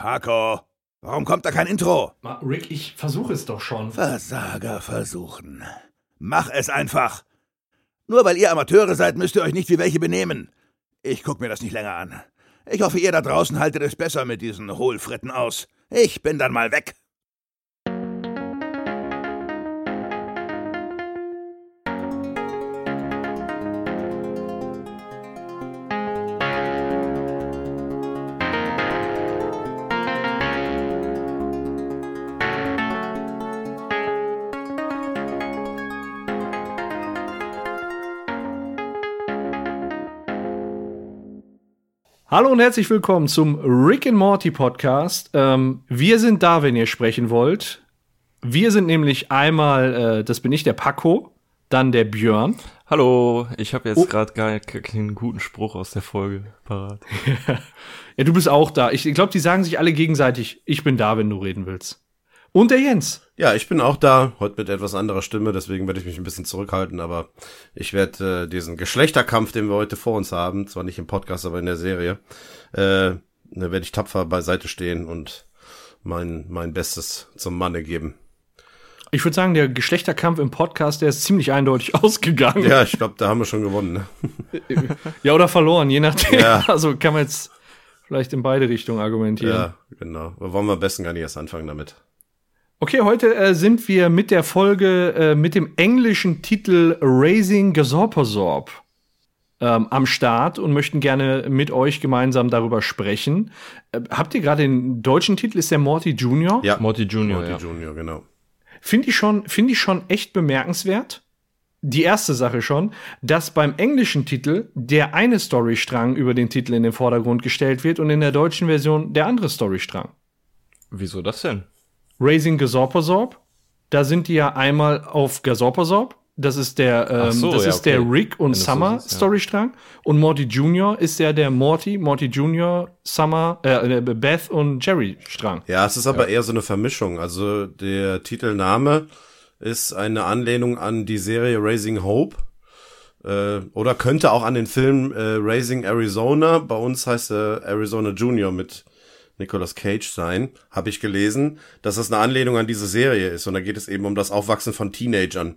Paco, warum kommt da kein Intro? Rick, ich versuche es doch schon. Versager versuchen. Mach es einfach. Nur weil ihr Amateure seid, müsst ihr euch nicht wie welche benehmen. Ich guck mir das nicht länger an. Ich hoffe, ihr da draußen haltet es besser mit diesen Hohlfritten aus. Ich bin dann mal weg. Hallo und herzlich willkommen zum Rick and Morty Podcast. Ähm, wir sind da, wenn ihr sprechen wollt. Wir sind nämlich einmal, äh, das bin ich, der Paco, dann der Björn. Hallo, ich habe jetzt Oh. gerade gar keinen guten Spruch aus der Folge parat. Ja, du bist auch da. Ich, ich glaube, die sagen sich alle gegenseitig, ich bin da, wenn du reden willst. Und der Jens. Ja, ich bin auch da, heute mit etwas anderer Stimme, deswegen werde ich mich ein bisschen zurückhalten, aber ich werde äh, diesen Geschlechterkampf, den wir heute vor uns haben, zwar nicht im Podcast, aber in der Serie, äh, da werde ich tapfer beiseite stehen und mein, mein Bestes zum Manne geben. Ich würde sagen, der Geschlechterkampf im Podcast, der ist ziemlich eindeutig ausgegangen. Ja, ich glaube, da haben wir schon gewonnen. Ne? Ja, oder verloren, je nachdem. Ja. Also kann man jetzt vielleicht in beide Richtungen argumentieren. Ja, genau. Wollen wir am besten gar nicht erst anfangen damit. Okay, heute äh, sind wir mit der Folge äh, mit dem englischen Titel Raising Gasorpasorp ähm, am Start und möchten gerne mit euch gemeinsam darüber sprechen. Äh, habt ihr gerade den deutschen Titel? Ist der Morty Junior? Ja, Morty Junior, Morty ja. Junior, genau. Finde ich schon, finde ich schon echt bemerkenswert. Die erste Sache schon, dass beim englischen Titel der eine Storystrang über den Titel in den Vordergrund gestellt wird und in der deutschen Version der andere Storystrang. Wieso das denn? Raising Gasorpasorp. Da sind die ja einmal auf Gasorpasorp. Das ist der, ähm, so, das ja, ist der okay. Rick und Wenn du so Summer siehst, ja. Storystrang. Und Morty Junior ist ja der Morty, Morty Junior, Summer, äh, Beth und Jerry Strang. Ja, es ist aber eher so eine Vermischung. Also der Titelname ist eine Anlehnung an die Serie Raising Hope. Äh, oder könnte auch an den Film äh, Raising Arizona. Bei uns heißt er Arizona Junior mit Nicolas Cage sein. Habe ich gelesen, dass das eine Anlehnung an diese Serie ist. Und da geht es eben um das Aufwachsen von Teenagern.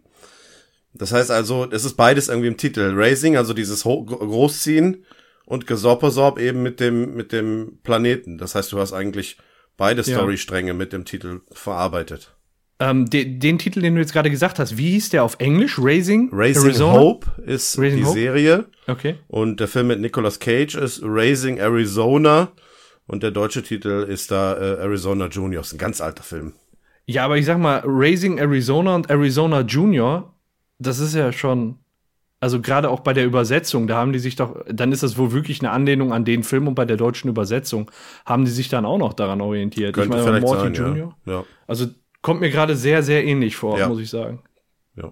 Das heißt also, es ist beides irgendwie im Titel. Raising, also dieses Ho Gro- Großziehen und Gesorpesorb eben mit dem, mit dem Planeten. Das heißt, du hast eigentlich beide Ja. Storystränge mit dem Titel verarbeitet. Ähm, de, den Titel, den du jetzt gerade gesagt hast, wie hieß der auf Englisch? Raising, Raising Arizona? Hope ist Raising die Hope? Serie Okay. und der Film mit Nicolas Cage ist Raising Arizona und der deutsche Titel ist da äh, Arizona Junior. Ist ein ganz alter Film. Ja, aber ich sag mal, Raising Arizona und Arizona Junior, das ist ja schon, also gerade auch bei der Übersetzung, da haben die sich doch, dann ist das wohl wirklich eine Anlehnung an den Film und bei der deutschen Übersetzung haben die sich dann auch noch daran orientiert. Könnte ich vielleicht Morty sein, Junior. ja. ja. Also kommt mir gerade sehr, sehr ähnlich vor, Ja. muss ich sagen. Ja.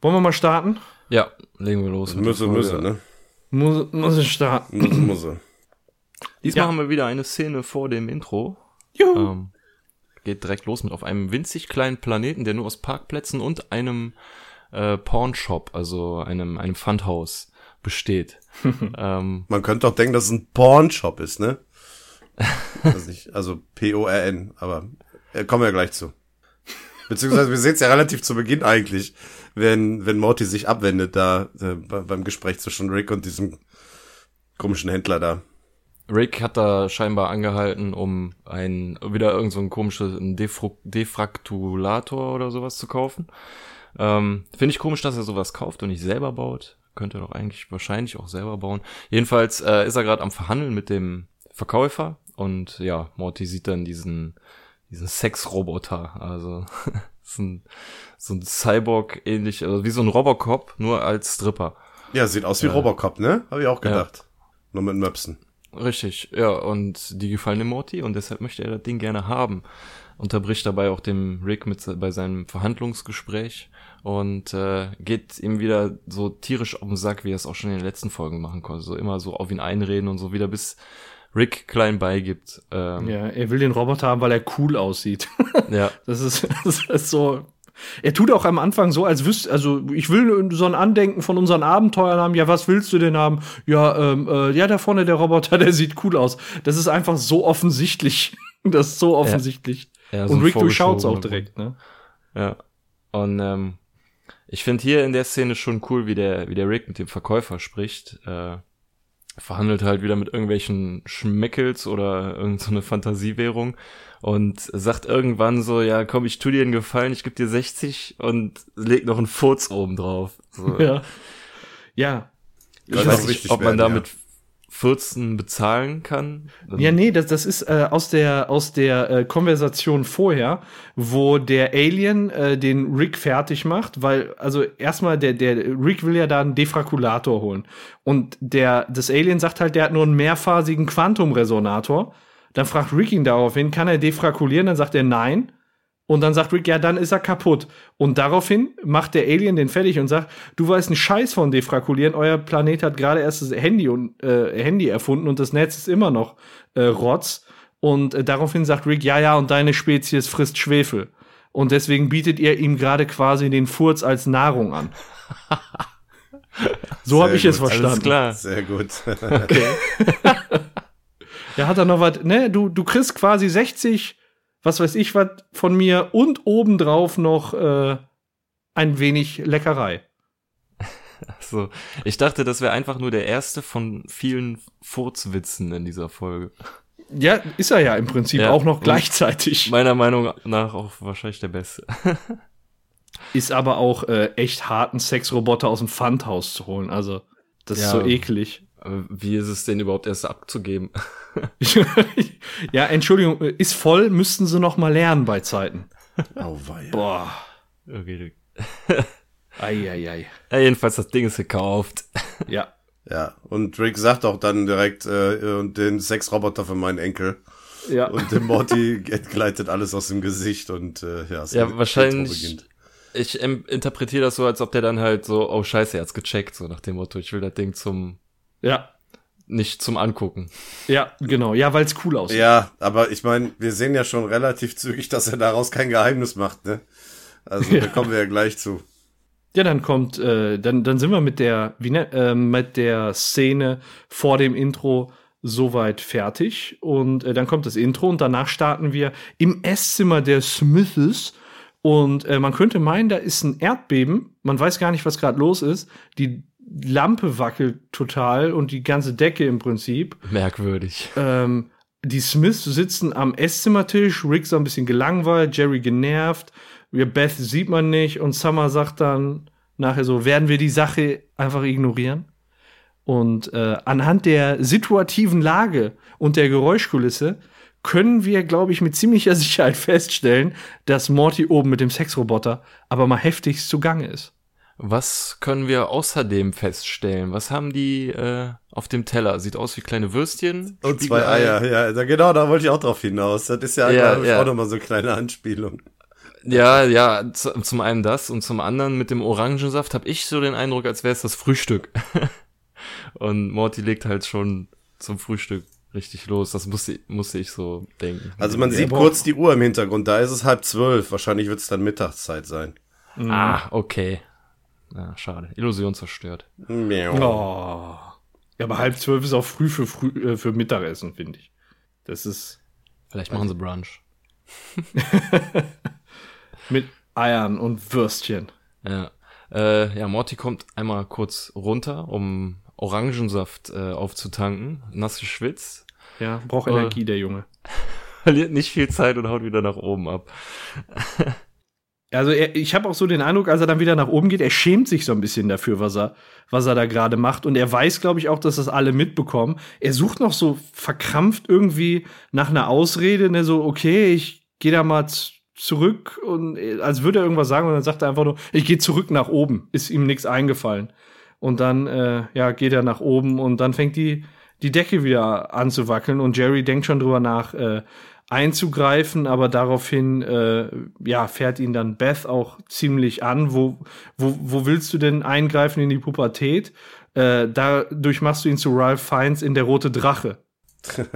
Wollen wir mal starten? Ja, legen wir los. Müsse, müsse, ne? Muss, muss ich starten. Müsse, müsse. Diesmal Ja. haben wir wieder eine Szene vor dem Intro. Juhu. Ähm, geht direkt los mit auf einem winzig kleinen Planeten, der nur aus Parkplätzen und einem äh, Pawnshop, also einem, einem Pfandhaus besteht. ähm, Man könnte doch denken, dass es ein Pornshop ist, ne? also, nicht, also P-O-R-N, aber äh, kommen wir gleich zu. Beziehungsweise wir sehen es ja relativ zu Beginn eigentlich, wenn, wenn Morty sich abwendet da äh, bei- beim Gespräch zwischen Rick und diesem komischen Händler da. Rick hat da scheinbar angehalten, um ein wieder irgend so ein komisches Defru Defraktulator oder sowas zu kaufen. Ähm, Finde ich komisch, dass er sowas kauft und nicht selber baut. Könnte er doch eigentlich wahrscheinlich auch selber bauen. Jedenfalls äh, ist er gerade am Verhandeln mit dem Verkäufer und ja, Morty sieht dann diesen diesen Sexroboter. Also ist ein, so ein Cyborg ähnlich, also wie so ein Robocop, nur als Stripper. Ja, sieht aus wie Robocop, ne? Habe ich auch gedacht. Nur mit Möpsen. Richtig, ja, und die gefallen dem Morty und deshalb möchte er das Ding gerne haben. Unterbricht dabei auch dem Rick mit bei seinem Verhandlungsgespräch und äh, geht ihm wieder so tierisch auf den Sack, wie er es auch schon in den letzten Folgen machen konnte. So immer so auf ihn einreden und so wieder bis Rick klein beigibt. Ähm, Ja, er will den Roboter haben, weil er cool aussieht. ja. Das ist, das ist so. Er tut auch am Anfang so, als wüsste, also ich will so ein Andenken von unseren Abenteuern haben. Ja, was willst du denn haben? Ja, ähm, äh, ja, da vorne der Roboter, der sieht cool aus. Das ist einfach so offensichtlich, Das ist so offensichtlich. Ja, so und Rick, du schaut's auch direkt, ne? Ja. Und ähm, ich finde hier in der Szene schon cool, wie der, wie der Rick mit dem Verkäufer spricht. Äh, verhandelt halt wieder mit irgendwelchen Schmeckels oder irgendeine so Fantasiewährung und sagt irgendwann so, ja komm, ich tu dir einen Gefallen, ich geb dir 60 und leg noch einen Furz oben drauf. So. Ja. Ja. Ich Könnte weiß nicht, ob man werden, damit 14 bezahlen kann. Ja, nee, das, das ist äh, aus der, aus der äh, Konversation vorher, wo der Alien äh, den Rick fertig macht, weil, also erstmal, der, der Rick will ja da einen Defrakulator holen. Und der, das Alien sagt halt, der hat nur einen mehrphasigen Quantumresonator. Dann fragt Rick ihn daraufhin, kann er defrakulieren? Dann sagt er nein. Und dann sagt Rick, ja, dann ist er kaputt. Und daraufhin macht der Alien den fertig und sagt, du weißt einen Scheiß von defrakulieren. Euer Planet hat gerade erst das Handy und äh, Handy erfunden und das Netz ist immer noch äh, Rotz. Und äh, daraufhin sagt Rick, ja, ja, und deine Spezies frisst Schwefel. Und deswegen bietet ihr ihm gerade quasi den Furz als Nahrung an. so habe ich es gut. verstanden. Alles klar. Sehr gut. Da hat er noch was, ne, du, du kriegst quasi 60, was weiß ich was von mir und obendrauf noch äh, ein wenig Leckerei. So. Ich dachte, das wäre einfach nur der erste von vielen Furzwitzen in dieser Folge. Ja, ist er ja im Prinzip Ja. auch noch gleichzeitig. Meiner Meinung nach auch wahrscheinlich der beste. Ist aber auch äh, echt harten Sexroboter aus dem Pfandhaus zu holen. Also, das ist Ja. so eklig. Aber Wie ist es denn überhaupt erst abzugeben? ja, Entschuldigung, ist voll, müssten sie noch mal lernen bei Zeiten. Auweia. Boah. Okay. Eieiei. Ja, jedenfalls, das Ding ist gekauft. Ja. Ja, und Rick sagt auch dann direkt, äh, und den Sexroboter für meinen Enkel. Ja. Und dem Morty gleitet alles aus dem Gesicht und äh, ja, es Ja, wahrscheinlich- beginnt. Ich interpretiere das so, als ob der dann halt so, oh scheiße, er hat's gecheckt, so nach dem Motto, ich will das Ding zum, ja. Nicht zum Angucken. Ja, genau. Ja, weil es cool aussieht. Ja, aber ich meine, wir sehen ja schon relativ zügig, dass er daraus kein Geheimnis macht, ne? Also da kommen wir ja gleich zu. Ja, dann kommt, äh, dann, dann sind wir mit der, wie ne, äh, mit der Szene vor dem Intro soweit fertig. Und äh, dann kommt das Intro und danach starten wir im Esszimmer der Smiths. Und äh, man könnte meinen, da ist ein Erdbeben. Man weiß gar nicht, was gerade los ist. Die Lampe wackelt total und die ganze Decke im Prinzip. Merkwürdig. Ähm, die Smiths sitzen am Esszimmertisch, Rick so ein bisschen gelangweilt, Jerry genervt, Beth sieht man nicht und Summer sagt dann nachher so, werden wir die Sache einfach ignorieren? Und äh, anhand der situativen Lage und der Geräuschkulisse können wir, glaube ich, mit ziemlicher Sicherheit feststellen, dass Morty oben mit dem Sexroboter aber mal heftigst zugange ist. Was können wir außerdem feststellen? Was haben die äh, auf dem Teller? Sieht aus wie kleine Würstchen. Und zwei. Eier, ja, da, genau, da wollte ich auch drauf hinaus. Das ist ja, Ja, ja, ja. auch nochmal so eine kleine Anspielung. Ja, ja, zu, zum einen das und zum anderen mit dem Orangensaft habe ich so den Eindruck, als wäre es das Frühstück. und Morty legt halt schon zum Frühstück richtig los. Das musste, musste ich so denken. Also man sieht aber- kurz die Uhr im Hintergrund, da ist es halb zwölf. Wahrscheinlich wird es dann Mittagszeit sein. Ah, okay. Ja, schade. Illusion zerstört. Miau. Oh. Ja, aber halb zwölf ist auch früh für, früh, äh, für Mittagessen, finde ich. Das ist Vielleicht machen sie Brunch. mit Eiern und Würstchen. Ja. Äh, ja, Morty kommt einmal kurz runter, um Orangensaft äh, aufzutanken. Nass geschwitzt. Ja, braucht Äh. Energie, der Junge. Verliert nicht viel Zeit und haut wieder nach oben ab. Also er, ich habe auch so den Eindruck, als er dann wieder nach oben geht, er schämt sich so ein bisschen dafür, was er, was er da gerade macht. Und er weiß, glaube ich, auch, dass das alle mitbekommen. Er sucht noch so verkrampft irgendwie nach einer Ausrede, ne, so, okay, ich gehe da mal zurück und als würde er irgendwas sagen und dann sagt er einfach nur, ich gehe zurück nach oben. Ist ihm nichts eingefallen. Und dann, äh, ja, geht er nach oben und dann fängt die, die Decke wieder an zu wackeln und Jerry denkt schon drüber nach, äh, einzugreifen, aber daraufhin äh, ja, fährt ihn dann Beth auch ziemlich an. Wo, wo, wo willst du denn eingreifen in die Pubertät? Äh, dadurch machst du ihn zu Ralph Fiennes in Der rote Drache.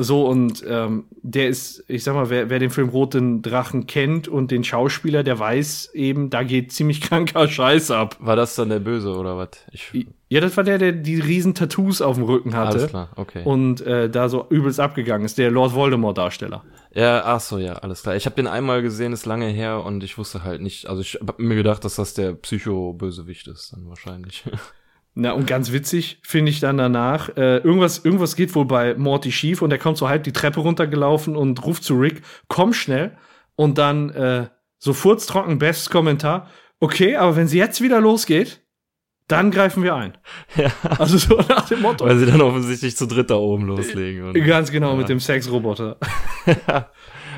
So, und ähm, der ist, ich sag mal, wer, wer den Film Roten Drachen kennt und den Schauspieler, der weiß eben, da geht ziemlich kranker Scheiß ab. War das dann der Böse oder was? Ich, Ja, das war der, der die riesen Tattoos auf dem Rücken hatte. alles klar, okay. Und äh, da so übelst abgegangen ist, der Lord Voldemort-Darsteller. Ja, ach so, ja, alles klar. Ich habe den einmal gesehen, ist lange her und ich wusste halt nicht, also ich hab mir gedacht, dass das der Psycho-Bösewicht ist dann wahrscheinlich. Na, und ganz witzig finde ich dann danach, äh, irgendwas, irgendwas geht wohl bei Morty schief und er kommt so halb die Treppe runtergelaufen und ruft zu Rick, komm schnell. Und dann äh, so furztrocken, bestes Kommentar, okay, aber wenn sie jetzt wieder losgeht, dann greifen wir ein. ja. Also so nach dem Motto. Weil sie dann offensichtlich zu dritt da oben loslegen. Und Ganz genau, Ja. mit dem Sexroboter.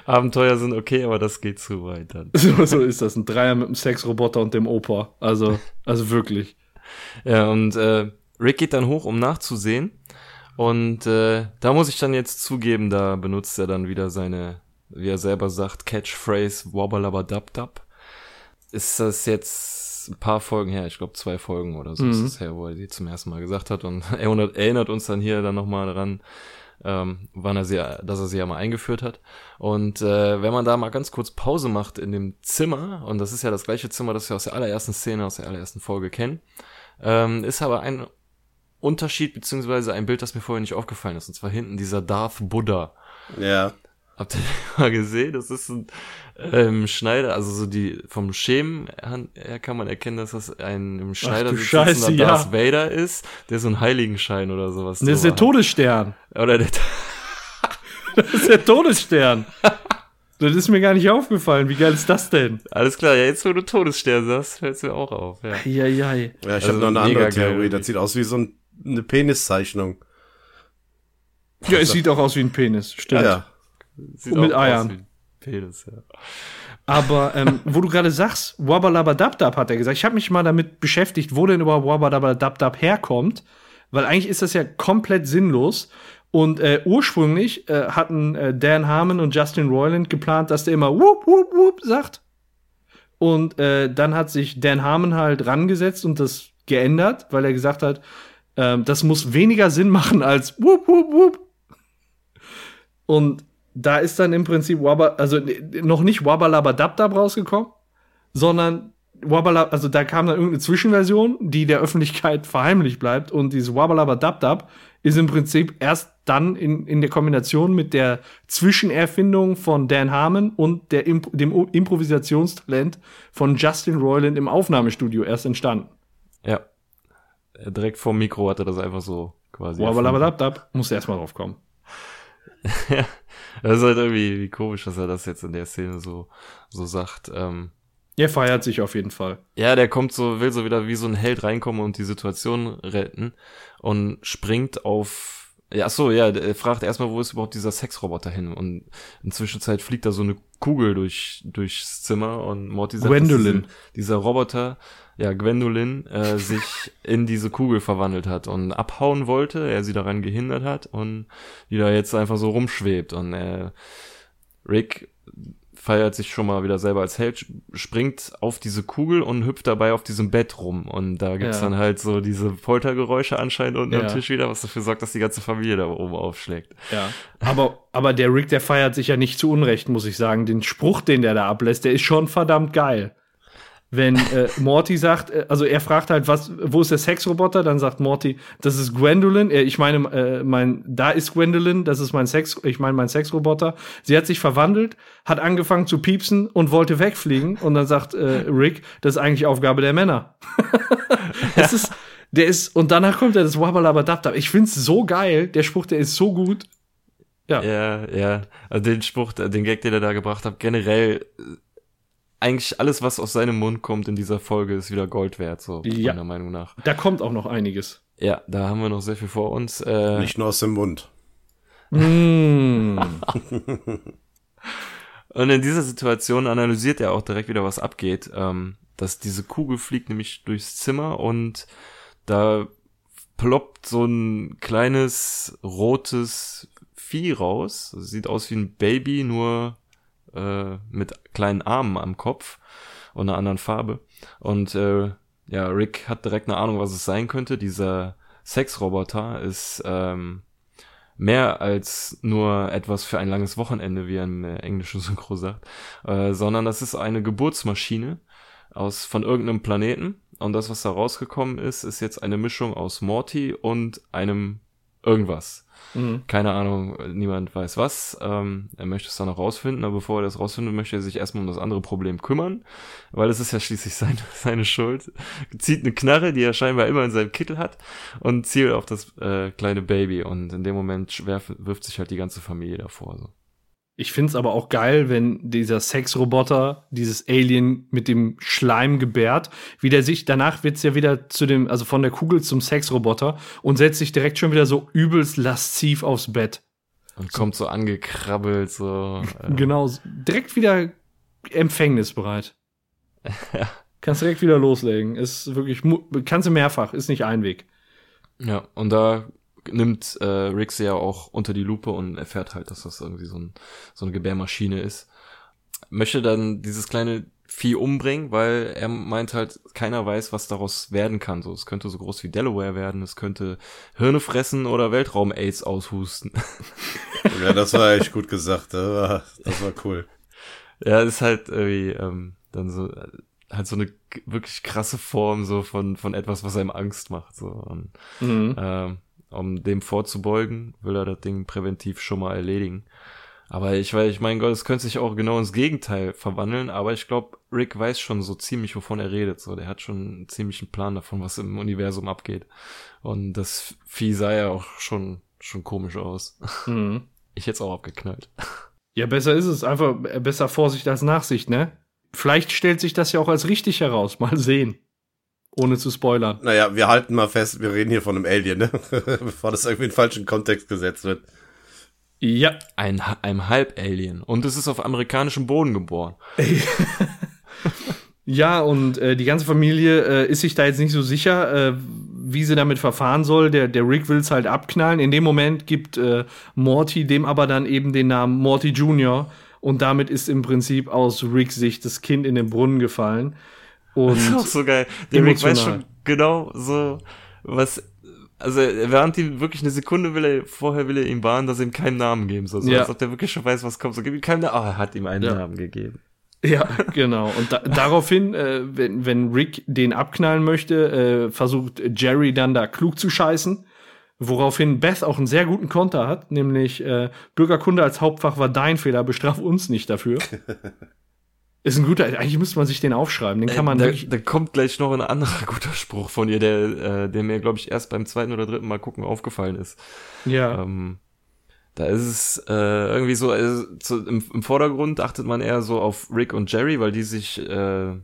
Abenteuer sind okay, aber das geht zu weit dann. So, so ist das. Ein Dreier mit dem Sexroboter und dem Opa. Also, also wirklich. Ja, und äh, Rick geht dann hoch, um nachzusehen. Und äh, da muss ich dann jetzt zugeben, da benutzt er dann wieder seine, wie er selber sagt, Catchphrase Wobbalabadabdab. Ist das jetzt ein paar Folgen her, ich glaube zwei Folgen oder so Mhm. ist es her, wo er die zum ersten Mal gesagt hat. Und er erinnert, erinnert uns dann hier dann nochmal daran, ähm, wann er sie, dass er sie ja mal eingeführt hat. Und äh, wenn man da mal ganz kurz Pause macht in dem Zimmer, und das ist ja das gleiche Zimmer, das wir aus der allerersten Szene, aus der allerersten Folge kennen, ähm, ist aber ein Unterschied, beziehungsweise ein Bild, das mir vorher nicht aufgefallen ist. Und zwar hinten dieser Darth Buddha. Ja. Habt ihr mal gesehen? Das ist ein ähm, Schneider, also so die vom Schemen her kann man erkennen, dass das ein im Schneider sitzender ja. Darth Vader ist, der so einen Heiligenschein oder sowas. Das ist der hat. Todesstern. Oder der Das ist der Todesstern. Das ist mir gar nicht aufgefallen. Wie geil ist das denn? Alles klar, ja, jetzt wo du Todesstern sagst, fällt's mir auch auf. Ja. Eieiei. Ja, ich Also habe noch eine andere geil, Theorie. Das wirklich. sieht aus wie so ein, eine Peniszeichnung. Ja, es sieht auch aus wie ein Penis. Stimmt. Ja, ja. Mit auch aus Eiern. wie ein Penis, ja. Aber ähm, wo du gerade sagst, Wabbalabadabdab hat er gesagt. Ich habe mich mal damit beschäftigt, wo denn überhaupt Wabbalabadabdab herkommt. Weil eigentlich ist das ja komplett sinnlos. Und äh, ursprünglich äh, hatten äh, Dan Harmon und Justin Roiland geplant, dass der immer whoop, whoop, whoop sagt. Und äh, dann hat sich Dan Harmon halt rangesetzt und das geändert, weil er gesagt hat, ähm, das muss weniger Sinn machen als whoop, whoop, whoop. Und da ist dann im Prinzip Wabba, also noch nicht Wabbalabadabdab rausgekommen, sondern Wabbala, also da kam dann irgendeine Zwischenversion, die der Öffentlichkeit verheimlicht bleibt und dieses Wabbalabadabdab ist im Prinzip erst dann in, in der Kombination mit der Zwischenerfindung von Dan Harmon und der Imp dem O- Improvisationstalent von Justin Roiland im Aufnahmestudio erst entstanden. Ja. Äh, Direkt vorm Mikro hat er das einfach so quasi. erfunden. Wabbalabadabdab, muss erst mal drauf kommen. Ja, das ist halt irgendwie wie komisch, dass er das jetzt in der Szene so, so sagt. Ähm, Er feiert sich auf jeden Fall. ja, der kommt so, will so wieder wie so ein Held reinkommen und die Situation retten und springt auf. Ja, ach so, ja, er fragt erstmal, wo ist überhaupt dieser Sexroboter hin? Und in Zwischenzeit fliegt da so eine Kugel durch, durchs Zimmer und Morty sagt, Gwendolyn. diese- dieser Roboter, ja, Gwendolyn, äh, sich in diese Kugel verwandelt hat und abhauen wollte, er sie daran gehindert hat und die da jetzt einfach so rumschwebt und äh, Rick feiert sich schon mal wieder selber als Held, springt auf diese Kugel und hüpft dabei auf diesem Bett rum. Und da gibt's Ja. dann halt so diese Poltergeräusche anscheinend unten Ja. am Tisch wieder, was dafür sorgt, dass die ganze Familie da oben aufschlägt. Ja. Aber, aber der Rick, der feiert sich ja nicht zu Unrecht, muss ich sagen. Den Spruch, den der da ablässt, der ist schon verdammt geil. Wenn äh, Morty sagt, äh, also er fragt halt, was, wo ist der Sexroboter? Dann sagt Morty, das ist Gwendolyn. Äh, ich meine, äh, mein, da ist Gwendolyn, das ist mein Sex, ich meine mein Sexroboter. Sie hat sich verwandelt, hat angefangen zu piepsen und wollte wegfliegen. Und dann sagt äh, Rick, das ist eigentlich Aufgabe der Männer. das ist, der ist, und danach kommt er das Wabbalabadabdab. Ich find's so geil, der Spruch, der ist so gut. Ja. Ja, ja. Also den Spruch, den Gag, den er da gebracht hat, generell äh, eigentlich alles, was aus seinem Mund kommt in dieser Folge, ist wieder Gold wert, so Ja. meiner Meinung nach. Da kommt auch noch einiges. Ja, da haben wir noch sehr viel vor uns. Äh, Nicht nur aus dem Mund. Mm. Und in dieser Situation analysiert er auch direkt wieder, was abgeht. Ähm, dass diese Kugel fliegt nämlich durchs Zimmer und da ploppt so ein kleines rotes Vieh raus. Das sieht aus wie ein Baby, nur äh, mit kleinen Armen am Kopf und einer anderen Farbe. Und äh, ja, Rick hat direkt eine Ahnung, was es sein könnte. Dieser Sexroboter ist ähm, mehr als nur etwas für ein langes Wochenende, wie ein äh, englischer Synchro sagt, äh, sondern das ist eine Geburtsmaschine aus von irgendeinem Planeten und das, was da rausgekommen ist, ist jetzt eine Mischung aus Morty und einem irgendwas. Mhm. Keine Ahnung, niemand weiß was. Ähm, er möchte es dann noch rausfinden, aber bevor er das rausfindet, möchte er sich erstmal um das andere Problem kümmern, weil es ist ja schließlich seine, seine Schuld. Zieht eine Knarre, die er scheinbar immer in seinem Kittel hat und zielt auf das äh, kleine Baby und in dem Moment werf, wirft sich halt die ganze Familie davor. So. Ich find's aber auch geil, wenn dieser Sexroboter, dieses Alien mit dem Schleim gebärt, wie der sich, danach wird's ja wieder zu dem, also von der Kugel zum Sexroboter und setzt sich direkt schon wieder so übelst lasziv aufs Bett. Und kommt so angekrabbelt, so. Äh. Genau, direkt wieder empfängnisbereit. ja. Kannst direkt wieder loslegen. Ist wirklich, kannst du mehrfach, ist nicht ein Weg. Ja, und da nimmt äh, Rick sie ja auch unter die Lupe und erfährt halt, dass das irgendwie so, ein, so eine Gebärmaschine ist. Möchte dann dieses kleine Vieh umbringen, weil er meint halt, keiner weiß, was daraus werden kann. So, es könnte so groß wie Delaware werden, es könnte Hirne fressen oder Weltraum-Aids aushusten. Ja, das war echt gut gesagt. Das war, das war cool. Ja, ist halt irgendwie ähm, dann so halt so eine wirklich krasse Form so von von etwas, was einem Angst macht. So und, mhm. ähm, um dem vorzubeugen, will er das Ding präventiv schon mal erledigen. Aber ich weiß, ich mein Gott, es könnte sich auch genau ins Gegenteil verwandeln, aber ich glaube, Rick weiß schon so ziemlich, wovon er redet. So, der hat schon einen ziemlichen Plan davon, was im Universum abgeht. Und das Vieh sah ja auch schon, schon komisch aus. Mhm. Ich hätte es auch abgeknallt. Ja, besser ist es. Einfach besser Vorsicht als Nachsicht, ne? Vielleicht stellt sich das ja auch als richtig heraus. Mal sehen. Ohne zu spoilern. Naja, wir halten mal fest, wir reden hier von einem Alien, ne? Bevor das irgendwie in den falschen Kontext gesetzt wird. Ja. Ein, ein Halb-Alien. Und es ist auf amerikanischem Boden geboren. ja, und äh, die ganze Familie äh, ist sich da jetzt nicht so sicher, äh, wie sie damit verfahren soll. Der, der Rick will es halt abknallen. In dem Moment gibt äh, Morty dem aber dann eben den Namen Morty Jr. Und damit ist im Prinzip aus Ricks Sicht das Kind in den Brunnen gefallen. Und das ist auch so geil. Der Rick weiß schon genau so, was also während ihm wirklich eine Sekunde will er, vorher will er ihm warnen, dass er ihm keinen Namen geben soll. So, ja. Als ob der wirklich schon weiß, was kommt. So, gib ihm keinen Namen. Ah, oh, er hat ihm einen ja. Namen gegeben. Ja, genau. Und da, daraufhin, äh, wenn, wenn Rick den abknallen möchte, äh, versucht Jerry dann da klug zu scheißen. Woraufhin Beth auch einen sehr guten Konter hat, nämlich äh, Bürgerkunde als Hauptfach war dein Fehler, bestraf uns nicht dafür. Ist ein guter, eigentlich müsste man sich den aufschreiben. Den kann man äh, da, da kommt gleich noch ein anderer guter Spruch von ihr, der, äh, der mir, glaube ich, erst beim zweiten oder dritten Mal gucken aufgefallen ist. Ja. Ähm, da ist es äh, irgendwie so, also, zu, im, im Vordergrund achtet man eher so auf Rick und Jerry, weil die sich, äh,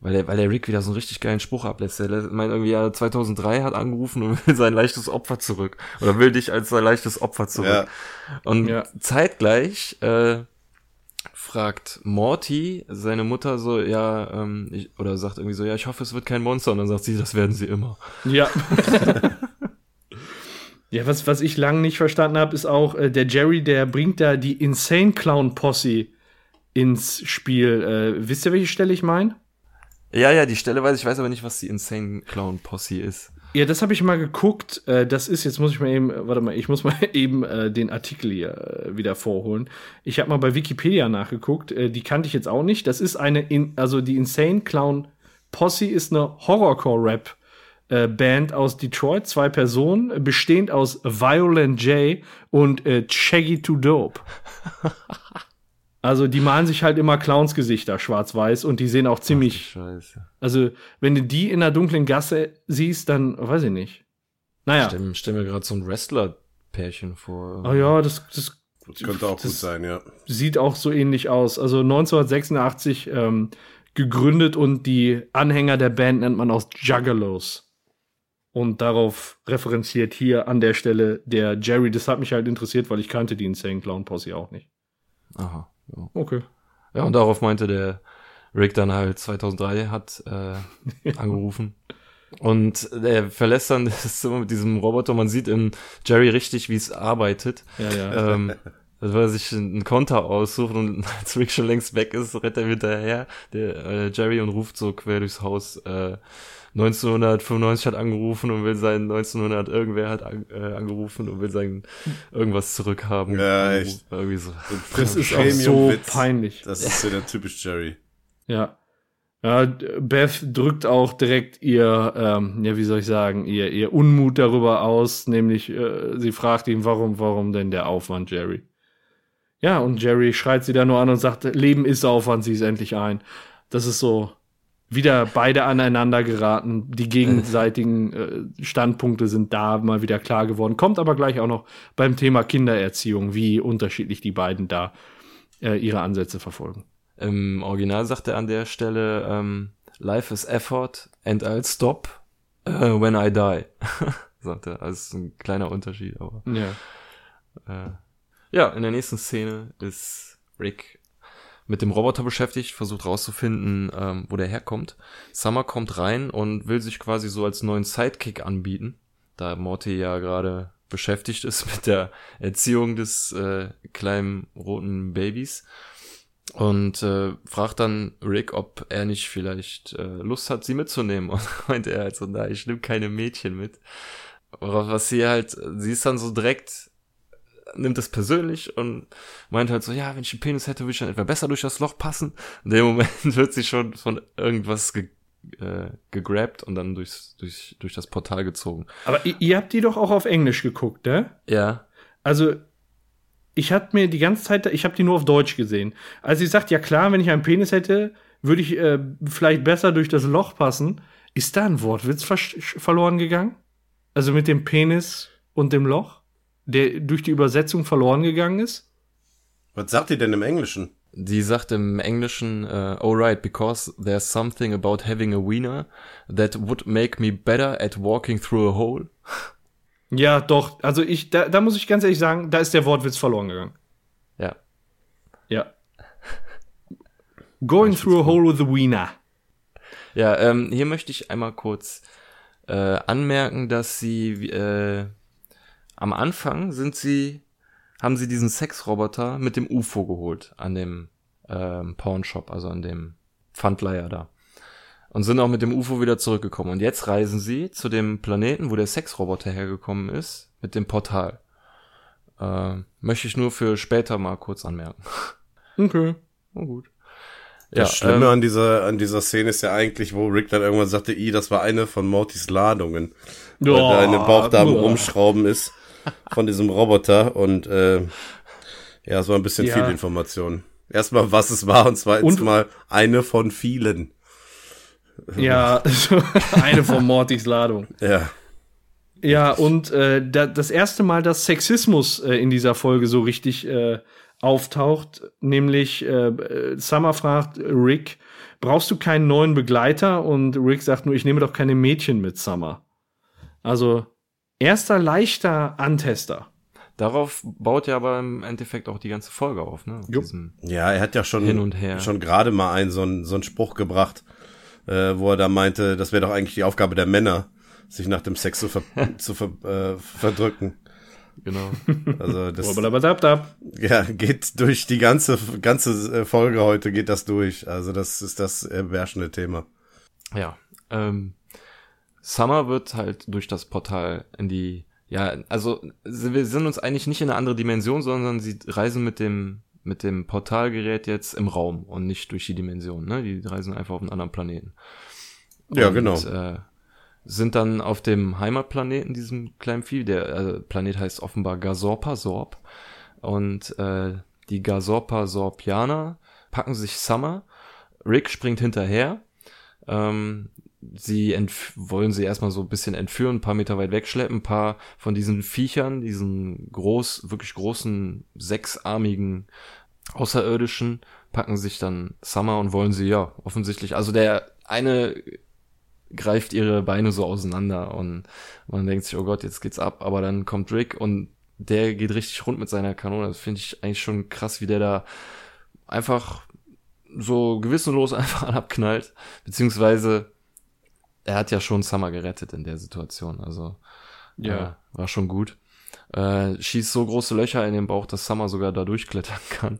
weil der, weil der Rick wieder so einen richtig geilen Spruch ablässt. Er meint irgendwie, ja, 2003 hat angerufen und will sein leichtes Opfer zurück. Oder will dich als sein leichtes Opfer zurück. Ja. Und ja. zeitgleich, äh, fragt Morty seine Mutter so, ja, ähm, ich, oder sagt irgendwie so, ja, ich hoffe, es wird kein Monster. Und dann sagt sie, das werden sie immer. Ja. ja, was, was ich lange nicht verstanden habe, ist auch, äh, der Jerry, der bringt da die Insane Clown Posse ins Spiel. Äh, wisst ihr, welche Stelle ich meine? Ja, ja, die Stelle weiß ich, weiß aber nicht, was die Insane Clown Posse ist. Ja, das habe ich mal geguckt. Äh, das ist, jetzt muss ich mal eben, äh, warte mal, ich muss mal eben äh, den Artikel hier wieder vorholen. Ich habe mal bei Wikipedia nachgeguckt. Die kannte ich jetzt auch nicht. Das ist eine, in, also die Insane Clown Posse ist eine Horrorcore-Rap. Band aus Detroit, zwei Personen, bestehend aus Violent J und Shaggy to Dope. Also die malen sich halt immer Clownsgesichter schwarz-weiß und die sehen auch ziemlich. Ach, Scheiße. Also wenn du die in der dunklen Gasse siehst, dann weiß ich nicht. Naja. Stell, stell mir gerade so ein Wrestler-Pärchen vor. Oh ja, das, das, das könnte auch das gut sein, ja. Sieht auch so ähnlich aus. Also 1986 ähm, gegründet und die Anhänger der Band nennt man auch Juggalos. Und darauf referenziert hier an der Stelle der Jerry. Das hat mich halt interessiert, weil ich kannte die Insane Clown Posse auch nicht. Aha. Ja. Okay. Ja, und darauf meinte der Rick dann halt 2003 hat äh, angerufen. Und er verlässt dann das Zimmer mit diesem Roboter. Man sieht in Jerry richtig, wie es arbeitet. Ja, ja. Ähm, also weil er sich einen Konter aussucht und als Rick schon längst weg ist, rennt er hinterher, der äh, Jerry, und ruft so quer durchs Haus, äh, 1995 hat angerufen und will sein 1900 irgendwer hat an, äh, angerufen und will sein irgendwas zurückhaben. Ja, echt. Irgendwie so. Das ist auch so Premium-Witz. peinlich. Das ist ja der typisch Jerry. Ja. Ja, Beth drückt auch direkt ihr, ähm, ja, wie soll ich sagen, ihr, ihr Unmut darüber aus, nämlich äh, sie fragt ihn, warum, warum denn der Aufwand, Jerry? Ja, und Jerry schreit sie da nur an und sagt, Leben ist Aufwand, sieh es endlich ein. Das ist so wieder beide aneinander geraten. Die gegenseitigen äh, Standpunkte sind da mal wieder klar geworden. Kommt aber gleich auch noch beim Thema Kindererziehung, wie unterschiedlich die beiden da äh, ihre Ansätze verfolgen. Im Original sagt er an der Stelle, ähm, Life is effort and I'll stop uh, when I die. sagt er. Also ein kleiner Unterschied, aber. Ja. Äh, ja, in der nächsten Szene ist Rick mit dem Roboter beschäftigt, versucht rauszufinden, ähm, wo der herkommt. Summer kommt rein und will sich quasi so als neuen Sidekick anbieten, da Morty ja gerade beschäftigt ist mit der Erziehung des äh, kleinen roten Babys und äh, fragt dann Rick, ob er nicht vielleicht äh, Lust hat, sie mitzunehmen. Und meint er halt so, na, ich nehme keine Mädchen mit. Was sie halt, sie ist dann so direkt, nimmt das persönlich und meint halt so, ja, wenn ich einen Penis hätte, würde ich dann etwa besser durch das Loch passen. In dem Moment wird sie schon von irgendwas ge äh, gegrabt und dann durchs, durch, durch das Portal gezogen. Aber ihr, ihr habt die doch auch auf Englisch geguckt, ne? Ja, Also, ich hatte mir die ganze Zeit, ich habe die nur auf Deutsch gesehen. Als sie sagt, ja klar, wenn ich einen Penis hätte, würde ich äh, vielleicht besser durch das Loch passen. Ist da ein Wortwitz ver verloren gegangen? Also mit dem Penis und dem Loch, der durch die Übersetzung verloren gegangen ist? Was sagt ihr denn im Englischen? Die sagt im Englischen, äh, oh right, because there's something about having a wiener that would make me better at walking through a hole. Ja, doch. Also ich, da, da muss ich ganz ehrlich sagen, da ist der Wortwitz verloren gegangen. Ja. Ja. Going through a hole with a wiener. Ja, ähm, hier möchte ich einmal kurz äh, anmerken, dass sie äh, am Anfang sind sie, haben sie diesen Sexroboter mit dem UFO geholt an dem ähm, Pawnshop, also an dem Pfandleiher da. Und sind auch mit dem UFO wieder zurückgekommen. Und jetzt reisen sie zu dem Planeten, wo der Sexroboter hergekommen ist, mit dem Portal. Äh, möchte ich nur für später mal kurz anmerken. Okay. Oh gut. Das Schlimme ähm, an dieser, an dieser Szene ist ja eigentlich, wo Rick dann irgendwann sagte, i, das war eine von Mortys Ladungen. Weil da in den Bauchdarm boah. rumschrauben ist von diesem Roboter und äh, ja, es war ein bisschen Ja. viel Information. Erstmal, was es war und zweitens Und- mal eine von vielen. Ja, so eine von Mortys Ladung. Ja. Ja, und äh, da, das erste Mal, dass Sexismus äh, in dieser Folge so richtig äh, auftaucht, nämlich äh, Summer fragt Rick, brauchst du keinen neuen Begleiter? Und Rick sagt nur, ich nehme doch keine Mädchen mit, Summer. Also erster leichter Antester. Darauf baut ja aber im Endeffekt auch die ganze Folge auf, ne? Ja, er hat ja schon, Hin und her. schon gerade mal einen so einen, so einen Spruch gebracht, äh, wo er da meinte, das wäre doch eigentlich die Aufgabe der Männer, sich nach dem Sex zu, ver zu ver äh, verdrücken. Genau. Also das ja, geht durch die ganze ganze äh, Folge heute geht das durch. Also das ist das äh, beherrschende Thema. Ja. Ähm, Summer wird halt durch das Portal in die, ja, also wir sind uns eigentlich nicht in eine andere Dimension, sondern sie reisen mit dem mit dem Portalgerät jetzt im Raum und nicht durch die Dimension. Ne? Die reisen einfach auf einen anderen Planeten. Ja, und, genau. Äh, sind dann auf dem Heimatplaneten, diesem kleinen Vieh. Der äh, Planet heißt offenbar Gazorpa Sorb. Und äh, die Gazorpa Sorpianer packen sich Summer. Rick springt hinterher. Ähm, sie wollen sie erstmal so ein bisschen entführen, ein paar Meter weit wegschleppen, ein paar von diesen Viechern, diesen groß, wirklich großen, sechsarmigen Außerirdischen, packen sich dann Summer und wollen sie, ja, offensichtlich, also der eine greift ihre Beine so auseinander und man denkt sich, oh Gott, jetzt geht's ab, aber dann kommt Rick und der geht richtig rund mit seiner Kanone. Das finde ich eigentlich schon krass, wie der da einfach so gewissenlos einfach abknallt, beziehungsweise er hat ja schon Summer gerettet in der Situation, also Ja. äh, war schon gut. Äh, schießt so große Löcher in den Bauch, dass Summer sogar da durchklettern kann.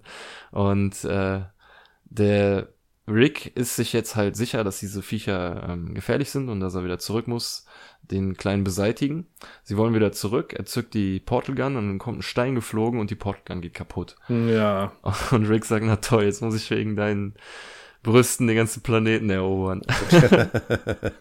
Und äh, der Rick ist sich jetzt halt sicher, dass diese Viecher ähm, gefährlich sind und dass er wieder zurück muss, den Kleinen beseitigen. Sie wollen wieder zurück, er zückt die Portal Gun und dann kommt ein Stein geflogen und die Portal Gun geht kaputt. Ja. Und Rick sagt, na toll, jetzt muss ich wegen deinen Brüsten den ganzen Planeten erobern.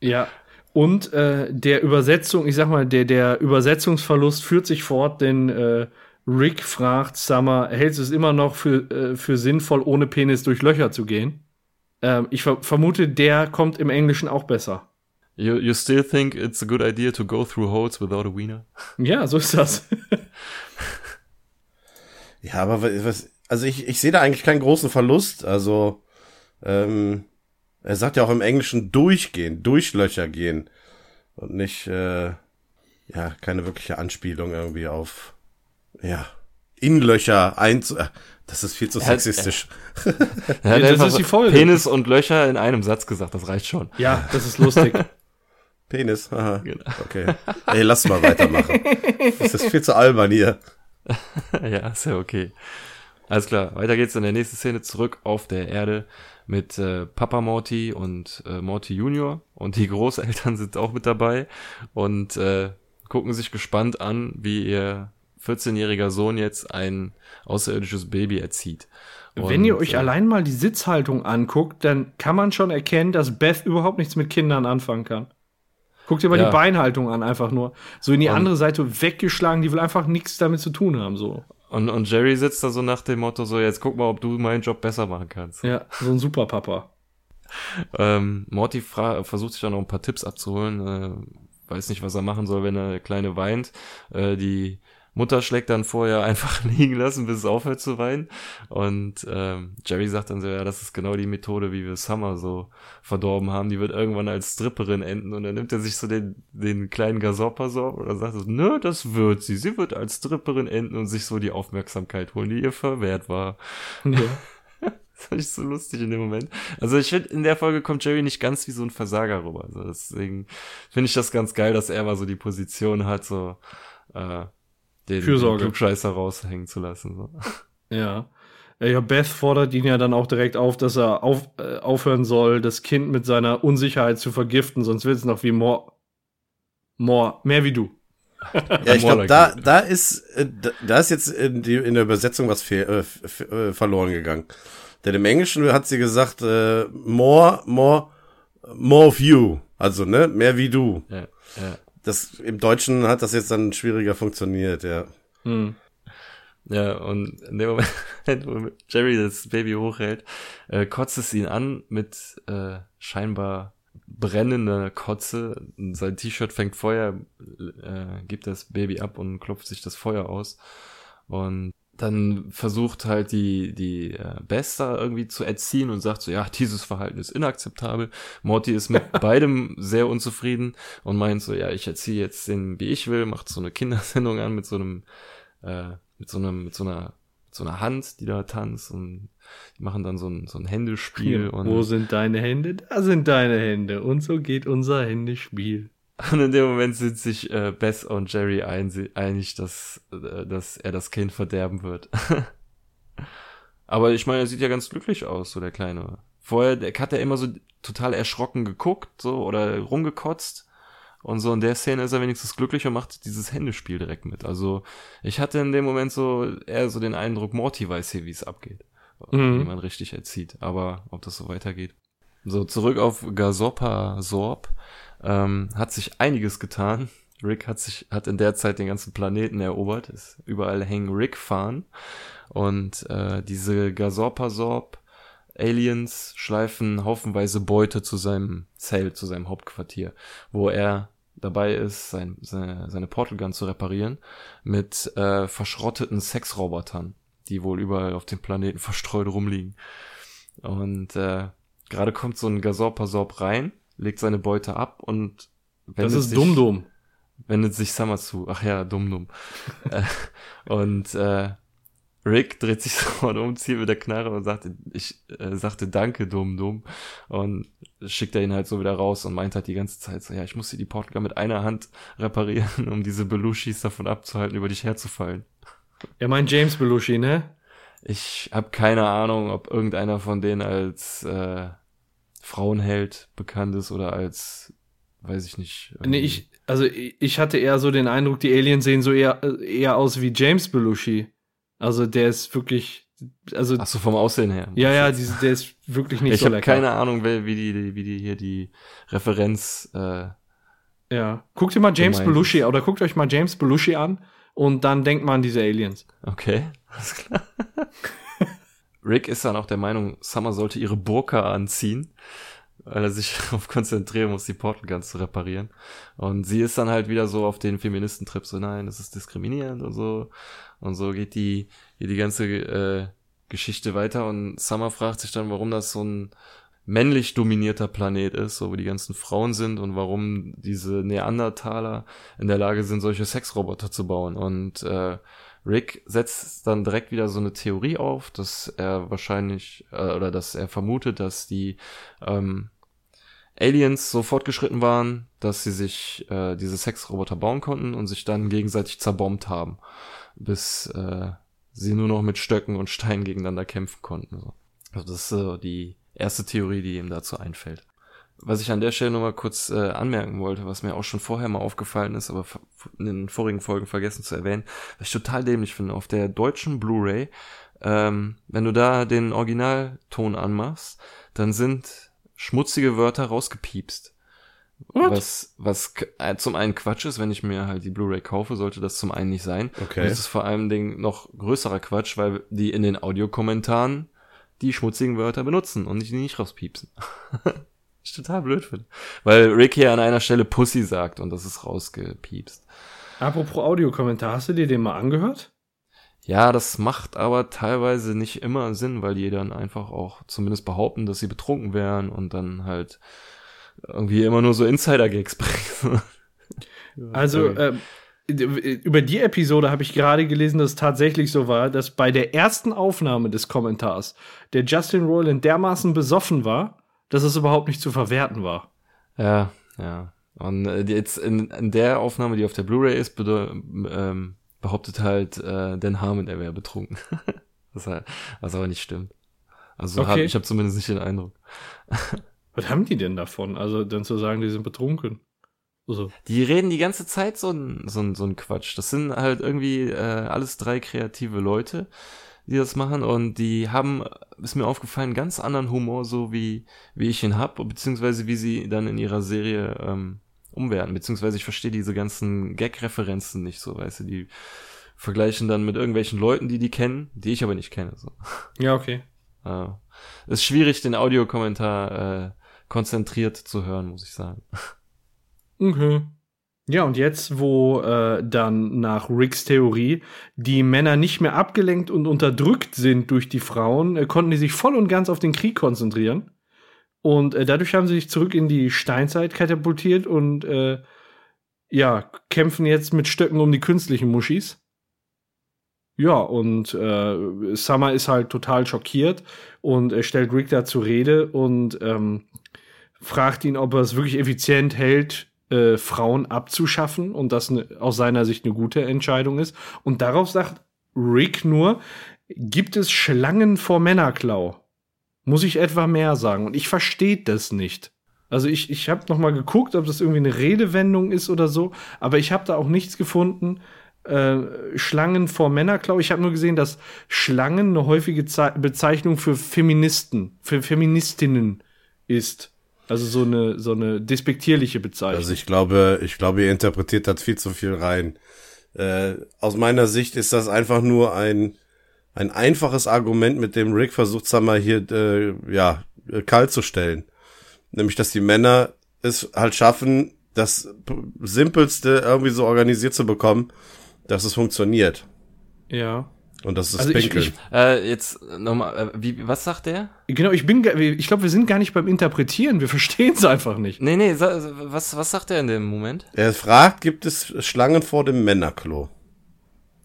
Ja. Und äh, der Übersetzung, ich sag mal, der, der Übersetzungsverlust führt sich fort, denn äh, Rick fragt Summer, hältst du es immer noch für, äh, für sinnvoll, ohne Penis durch Löcher zu gehen? Ähm, ich ver vermute, der kommt im Englischen auch besser. You, you still think it's a good idea to go through holes without a wiener? Ja, so ist das. Ja, aber was, also ich, ich sehe da eigentlich keinen großen Verlust. Also, ähm, er sagt ja auch im Englischen durchgehen, durch Löcher gehen. Und nicht, äh, ja, keine wirkliche Anspielung irgendwie auf, ja, in Löcher einzu, äh, das ist viel zu hat- sexistisch. Er hat das ist die Folge. Penis und Löcher in einem Satz gesagt, das reicht schon. ja, das ist lustig. Penis, aha. Genau. Okay. Ey, lass mal weitermachen. Das ist viel zu albern hier. ja, ist ja okay. Alles klar, weiter geht's in der nächsten Szene zurück auf der Erde mit äh, Papa Morty und äh, Morty Junior und die Großeltern sind auch mit dabei und äh, gucken sich gespannt an, wie ihr 14-jähriger Sohn jetzt ein außerirdisches Baby erzieht. Wenn Und, ihr euch äh, allein mal die Sitzhaltung anguckt, dann kann man schon erkennen, dass Beth überhaupt nichts mit Kindern anfangen kann. Guck dir mal Ja. die Beinhaltung an, einfach nur. So in die Und- andere Seite weggeschlagen, die will einfach nichts damit zu tun haben, so. Und, und Jerry sitzt da so nach dem Motto so, jetzt guck mal, ob du meinen Job besser machen kannst. Ja, so ein Superpapa. Ähm, Morty versucht sich dann noch ein paar Tipps abzuholen, äh, weiß nicht, was er machen soll, wenn der Kleine weint. Äh, die Mutter schlägt dann vorher einfach liegen lassen, bis es aufhört zu weinen. Und ähm, Jerry sagt dann so, ja, das ist genau die Methode, wie wir Summer so verdorben haben. Die wird irgendwann als Stripperin enden. Und dann nimmt er sich so den, den kleinen Gasorpasorb und dann sagt so, nö, das wird sie. Sie wird als Stripperin enden und sich so die Aufmerksamkeit holen, die ihr verwehrt war. Ja. Das fand ich so lustig in dem Moment. Also ich finde, in der Folge kommt Jerry nicht ganz wie so ein Versager rüber. Also deswegen finde ich das ganz geil, dass er mal so die Position hat, so äh, den, Fürsorge. den Klugscheißer raushängen zu lassen. So. Ja. Ja, Beth fordert ihn ja dann auch direkt auf, dass er auf, äh, aufhören soll, das Kind mit seiner Unsicherheit zu vergiften, sonst wird es noch wie More. More, mehr wie du. Ja, ich glaube, da, da ist, äh, da, da ist jetzt in, die, in der Übersetzung was äh, f- äh, verloren gegangen. Denn im Englischen hat sie gesagt, äh, more, more, more of you. Also, ne, mehr wie du. Ja, ja. Das, im Deutschen hat das jetzt dann schwieriger funktioniert, ja. Hm. Ja, und in dem Moment, wo Jerry das Baby hochhält, äh, kotzt es ihn an mit äh, scheinbar brennender Kotze. Sein T-Shirt fängt Feuer, äh, gibt das Baby ab und klopft sich das Feuer aus. Und dann versucht halt die, die äh, Bester irgendwie zu erziehen und sagt so, ja, dieses Verhalten ist inakzeptabel. Morty ist mit beidem sehr unzufrieden und meint so, ja, ich erziehe jetzt den, wie ich will, macht so eine Kindersendung an mit so einem äh, mit so einem, mit so einer, mit so einer Hand, die da tanzt und die machen dann so ein, so ein Händespiel und, Wo sind deine Hände? Da sind deine Hände. Und so geht unser Händespiel. Und in dem Moment sind sich äh, Beth und Jerry ein, einig, dass, äh, dass er das Kind verderben wird. Aber ich meine, er sieht ja ganz glücklich aus, so der Kleine. Vorher der hat er immer so total erschrocken geguckt, so, oder rumgekotzt. Und so in der Szene ist er wenigstens glücklich und macht dieses Händespiel direkt mit. Also ich hatte in dem Moment so eher so den Eindruck, Morty weiß hier, wie es abgeht. Mhm. Wie man richtig erzieht. Aber ob das so weitergeht. So, zurück auf Gasopa Sorb. Ähm, hat sich einiges getan. Rick hat sich, hat in der Zeit den ganzen Planeten erobert. Ist, überall hängen Rick-Fahnen. Und äh, diese Gasorpa Sorb Aliens schleifen haufenweise Beute zu seinem Zelt, zu seinem Hauptquartier, wo er dabei ist, sein, seine, seine Portal Gun zu reparieren, mit äh, verschrotteten Sexrobotern, die wohl überall auf dem Planeten verstreut rumliegen. Und äh, gerade kommt so ein Gasorpasorb rein, legt seine Beute ab und Das wendet ist sich, dumm dumm. wendet sich Summer zu. Ach ja, dumm dumm. Äh, und äh, Rick dreht sich sofort um, zieht mit der Knarre und sagte, ich äh, sagte danke, dumm, dumm. Und schickt er ihn halt so wieder raus und meint halt die ganze Zeit so, ja, ich muss hier die Portgal mit einer Hand reparieren, um diese Belushis davon abzuhalten, über dich herzufallen. Er meint James Belushi, ne? Ich habe keine Ahnung, ob irgendeiner von denen als äh, Frauenheld bekannt ist oder als, weiß ich nicht. Nee, ich, also ich hatte eher so den Eindruck, die Aliens sehen so eher, eher aus wie James Belushi. Also der ist wirklich, also. Ach so, vom Aussehen her. Ja, ja, die, der ist wirklich nicht ich so hab lecker. keine Ahnung, wie die, wie die hier die Referenz. Äh, ja, guckt ihr mal James gemeint Belushi oder guckt euch mal James Belushi an und dann denkt man an diese Aliens. okay, alles klar. Rick ist dann auch der Meinung, Summer sollte ihre Burka anziehen, weil er sich darauf konzentrieren muss, die Portal Guns zu reparieren. Und sie ist dann halt wieder so auf den Feministentrip, so nein, das ist diskriminierend und so. Und so geht die, geht die ganze äh, Geschichte weiter und Summer fragt sich dann, warum das so ein männlich dominierter Planet ist, so wo die ganzen Frauen sind und warum diese Neandertaler in der Lage sind, solche Sexroboter zu bauen. Und äh, Rick setzt dann direkt wieder so eine Theorie auf, dass er wahrscheinlich äh, oder dass er vermutet, dass die ähm, Aliens so fortgeschritten waren, dass sie sich äh, diese Sexroboter bauen konnten und sich dann gegenseitig zerbombt haben, bis äh, sie nur noch mit Stöcken und Steinen gegeneinander kämpfen konnten. So. Also das ist so die erste Theorie, die ihm dazu einfällt. Was ich an der Stelle nochmal kurz äh, anmerken wollte, was mir auch schon vorher mal aufgefallen ist, aber in den vorigen Folgen vergessen zu erwähnen, was ich total dämlich finde, auf der deutschen Blu-ray, ähm, wenn du da den Originalton anmachst, dann sind schmutzige Wörter rausgepiepst. What? Was, was äh, zum einen Quatsch ist, wenn ich mir halt die Blu-ray kaufe, sollte das zum einen nicht sein. Okay. Und es ist vor allem Ding noch größerer Quatsch, weil die in den Audiokommentaren die schmutzigen Wörter benutzen und die nicht rauspiepsen. ich total blöd finde. Weil Rick hier an einer Stelle Pussy sagt und das ist rausgepiepst. Apropos Audiokommentar, hast du dir den mal angehört? Ja, das macht aber teilweise nicht immer Sinn, weil die dann einfach auch zumindest behaupten, dass sie betrunken wären und dann halt irgendwie immer nur so Insider-Gags bringen. Also, ähm, über die Episode habe ich gerade gelesen, dass es tatsächlich so war, dass bei der ersten Aufnahme des Kommentars der Justin Roiland dermaßen besoffen war, dass es überhaupt nicht zu verwerten war. Ja, ja. Und äh, jetzt in, in der Aufnahme, die auf der Blu-ray ist, ähm, behauptet halt äh, Dan Harmon, er wäre betrunken. was, halt, was aber nicht stimmt. Also hab, Okay. ich habe zumindest nicht den Eindruck. Was haben die denn davon? Also dann zu sagen, die sind betrunken. Also, Die reden die ganze Zeit so ein, so ein, so ein Quatsch. Das sind halt irgendwie äh, alles drei kreative Leute, die das machen und die haben, ist mir aufgefallen, einen ganz anderen Humor, so wie, wie ich ihn hab, beziehungsweise wie sie dann in ihrer Serie ähm, umwerten, beziehungsweise ich verstehe diese ganzen Gag-Referenzen nicht so, weißt du, die vergleichen dann mit irgendwelchen Leuten, die die kennen, die ich aber nicht kenne. So. ja, okay. Äh, ist schwierig, den Audiokommentar äh, konzentriert zu hören, muss ich sagen. Okay. Ja, und jetzt, wo äh, dann nach Ricks Theorie die Männer nicht mehr abgelenkt und unterdrückt sind durch die Frauen, äh, konnten die sich voll und ganz auf den Krieg konzentrieren. Und äh, dadurch haben sie sich zurück in die Steinzeit katapultiert und äh, ja, kämpfen jetzt mit Stöcken um die künstlichen Muschis. Ja, und äh, Summer ist halt total schockiert und äh, stellt Rick da zur Rede und ähm, fragt ihn, ob er es wirklich effizient hält, äh, Frauen abzuschaffen und das ne, aus seiner Sicht eine gute Entscheidung ist. Und darauf sagt Rick nur, gibt es Schlangen vor Männerklau? Muss ich etwa mehr sagen? Und ich verstehe das nicht. Also ich, ich habe noch mal geguckt, ob das irgendwie eine Redewendung ist oder so, aber ich habe da auch nichts gefunden. Äh, Schlangen vor Männerklau. Ich habe nur gesehen, dass Schlangen eine häufige Ze Bezeichnung für Feministen, für Feministinnen ist. Also so eine, so eine despektierliche Bezeichnung. Also ich glaube, ich glaube, ihr interpretiert das viel zu viel rein. Äh, aus meiner Sicht ist das einfach nur ein, ein einfaches Argument, mit dem Rick versucht, Summer hier, äh, ja, äh, kalt zu stellen. Nämlich, dass die Männer es halt schaffen, das Simpelste irgendwie so organisiert zu bekommen, dass es funktioniert. ja. Und das ist Also ich- ich- Äh, jetzt nochmal, äh, wie, was sagt der? Genau, ich bin, ich glaube, wir sind gar nicht beim Interpretieren, wir verstehen es einfach nicht. Nee, nee, was, was sagt er in dem Moment? er fragt, gibt es Schlangen vor dem Männerklo?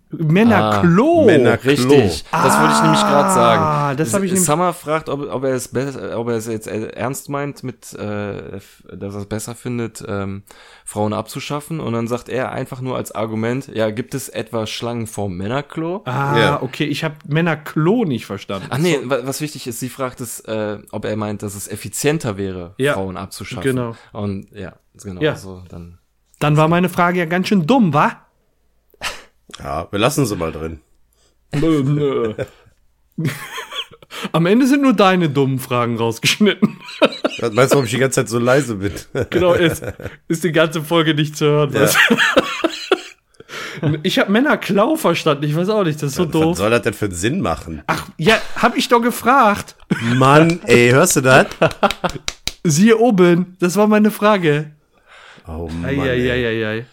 Männerklo. Ah, Männerklo. Richtig, das wollte ich nämlich gerade sagen. Ah, das habe ich nämlich. Summer fragt, ob, ob er es besser, ob er es jetzt ernst meint mit, äh, dass er es besser findet, ähm, Frauen abzuschaffen. Und dann sagt er einfach nur als Argument, ja, gibt es etwa Schlangen vor Männerklo? Ah, Ja. okay, ich habe Männerklo nicht verstanden. Ach nee, wa- was wichtig ist, sie fragt es, äh, ob er meint, dass es effizienter wäre, Ja, Frauen abzuschaffen. genau. Und ja, genau, Ja. so dann. Dann war meine Frage ja ganz schön dumm, wa? Ja, wir lassen sie mal drin. Nö, nö. Am Ende sind nur deine dummen Fragen rausgeschnitten. Was Meinst du, warum ich die ganze Zeit so leise bin? Genau, ist, ist die ganze Folge nicht zu hören. Ja. Was? Ich habe Männerklau verstanden, ich weiß auch nicht, das ist so Was doof. soll das denn für einen Sinn machen? Ach, ja, hab ich doch gefragt. Mann, ey, hörst du das? Siehe oben, das war meine Frage. Oh Mann, ey. Eieieiei.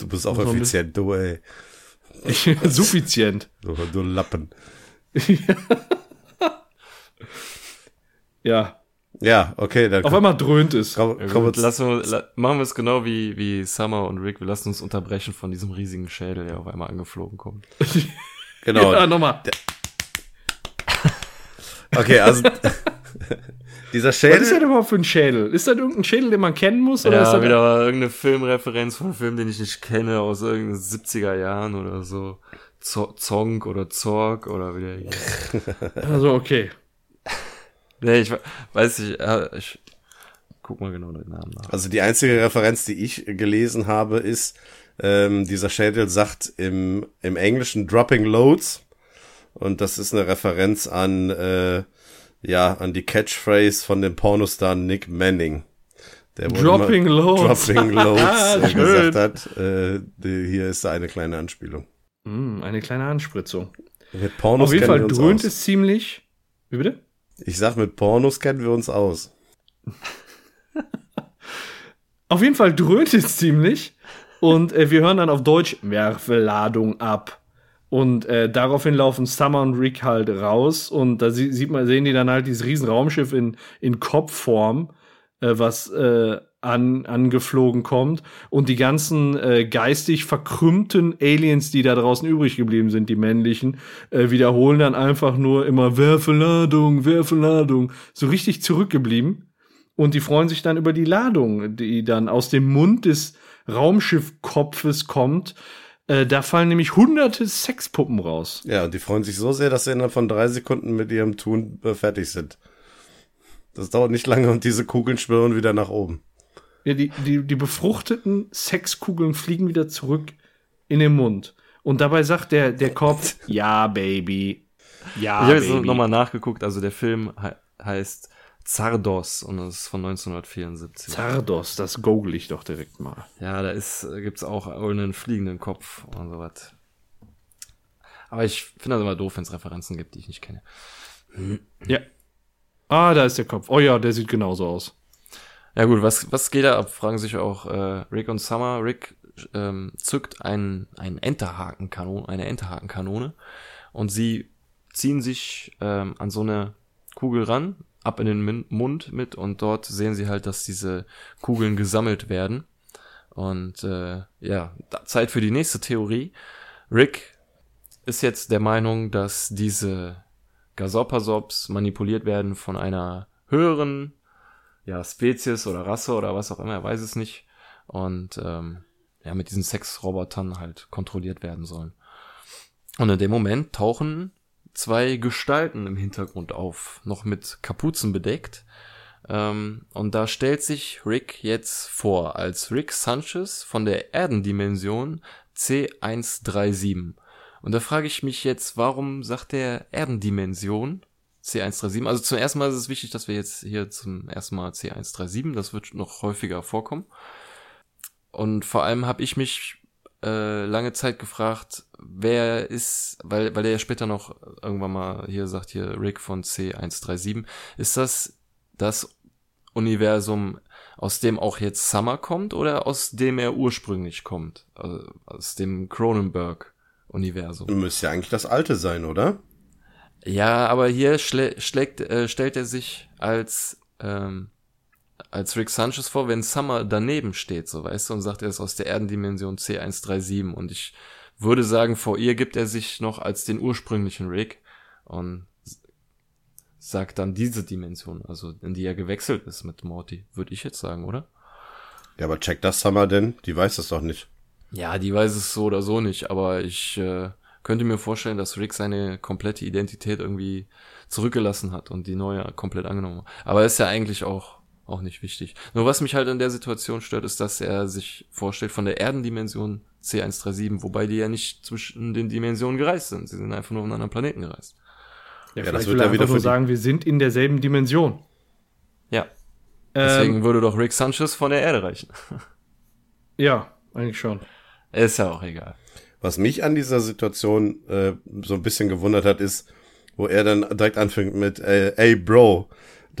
Du bist auch effizient, du, ey. Suffizient. Du, du Lappen. Ja, Ja, okay, dann auf einmal dröhnt es. komm, Ja, komm uns, lassen wir, la machen wir es genau wie, wie Summer und Rick. Wir lassen uns unterbrechen von diesem riesigen Schädel, der auf einmal angeflogen kommt. genau. Ja, nochmal. Okay, also dieser Was ist das Schädel, überhaupt für ein Schädel? Ist das irgendein Schädel, den man kennen muss? Oder ist Ja, das wieder mal irgendeine Filmreferenz von einem Film, den ich nicht kenne, aus irgendeinen 70er Jahren oder so. Zo- Zonk oder Zorg oder wie der hieß. Also, okay. Nee, ich we- weiß nicht, ich guck mal genau den Namen nach. also die einzige Referenz, die ich gelesen habe, ist, ähm, dieser Schädel sagt im, im Englischen Dropping Loads. Und das ist eine Referenz an, äh, ja, an die Catchphrase von dem Pornostar Nick Manning. Der Dropping immer Loads. Dropping Loads gesagt hat. Äh, die, hier ist eine kleine Anspielung. Hm, eine kleine Anspritzung. Mit Pornos Auf jeden Fall dröhnt es ziemlich. Wie bitte? Ich sag, mit Pornos kennen wir uns aus. Auf jeden Fall dröhnt es ziemlich. Und äh, wir hören dann auf Deutsch werfe Ladung ab. Und äh, daraufhin laufen Summer und Rick halt raus. Und da sie, sieht man, sehen die dann halt dieses riesen Raumschiff in, in Kopfform, äh, was äh, an, angeflogen kommt. Und die ganzen äh, geistig verkrümmten Aliens, die da draußen übrig geblieben sind, die männlichen, äh, wiederholen dann einfach nur immer werfe Ladung, werfe Ladung. So richtig zurückgeblieben. Und die freuen sich dann über die Ladung, die dann aus dem Mund des Raumschiffkopfes kommt. Äh, da fallen nämlich hunderte Sexpuppen raus. Ja, und die freuen sich so sehr, dass sie innerhalb von drei Sekunden mit ihrem Tun äh, fertig sind. Das dauert nicht lange und diese Kugeln schwirren wieder nach oben. Ja, die, die, die befruchteten Sexkugeln fliegen wieder zurück in den Mund. Und dabei sagt der, der Kopf, ja, Baby. Ja, ich habe jetzt nochmal nachgeguckt, also der Film he heißt Zardos und das ist von 1974. Zardos, das google ich doch direkt mal. Ja, da ist, gibt's auch einen fliegenden Kopf und sowas. Aber ich finde das immer doof, wenn es Referenzen gibt, die ich nicht kenne. Ja. Ah, da ist der Kopf. Oh ja, der sieht genauso aus. Ja gut, was, was geht da ab? Fragen sich auch äh, Rick und Summer. Rick ähm, zückt ein, ein Enterhakenkanon, eine Enterhakenkanone und sie ziehen sich ähm, an so eine Kugel ran, ab in den Mund mit und dort sehen sie halt, dass diese Kugeln gesammelt werden. Und äh, ja, Zeit für die nächste Theorie. Rick ist jetzt der Meinung, dass diese Gasopasops manipuliert werden von einer höheren ja, Spezies oder Rasse oder was auch immer, er weiß es nicht. Und ähm, ja, mit diesen Sexrobotern halt kontrolliert werden sollen. Und in dem Moment tauchen zwei Gestalten im Hintergrund auf, noch mit Kapuzen bedeckt. Ähm, und da stellt sich Rick jetzt vor als Rick Sanchez von der Erdendimension C137. Und da frage ich mich jetzt, warum sagt der Erdendimension C137? Also zum ersten Mal ist es wichtig, dass wir jetzt hier zum ersten Mal C137, das wird noch häufiger vorkommen. Und vor allem habe ich mich äh, lange Zeit gefragt, wer ist, weil, weil er ja später noch irgendwann mal hier sagt, hier Rick von C137, ist das das Universum, aus dem auch jetzt Summer kommt oder aus dem er ursprünglich kommt? Also aus dem Cronenberg-Universum. Müsste ja eigentlich das alte sein, oder? Ja, aber hier schlä schlägt, äh, stellt er sich als, ähm, als Rick Sanchez vor, wenn Summer daneben steht, so weißt du, und sagt, er ist aus der Erdendimension C137. Und ich würde sagen, vor ihr gibt er sich noch als den ursprünglichen Rick und sagt dann diese Dimension, also in die er gewechselt ist mit Morty, würde ich jetzt sagen, oder? Ja, aber check das Summer denn? Die weiß das doch nicht. Ja, die weiß es so oder so nicht, aber ich äh, könnte mir vorstellen, dass Rick seine komplette Identität irgendwie zurückgelassen hat und die neue komplett angenommen hat. Aber ist ja eigentlich auch auch nicht wichtig. Nur was mich halt in der Situation stört, ist, dass er sich vorstellt von der Erdendimension C137, wobei die ja nicht zwischen den Dimensionen gereist sind. Sie sind einfach nur auf einen anderen Planeten gereist. Ja, ja das wird ja wieder nur sagen, wir sind in derselben Dimension. Ja. Deswegen ähm, würde doch Rick Sanchez von der Erde reichen. Ja, eigentlich schon. Ist ja auch egal. Was mich an dieser Situation äh, so ein bisschen gewundert hat, ist, wo er dann direkt anfängt mit, äh, ey Bro,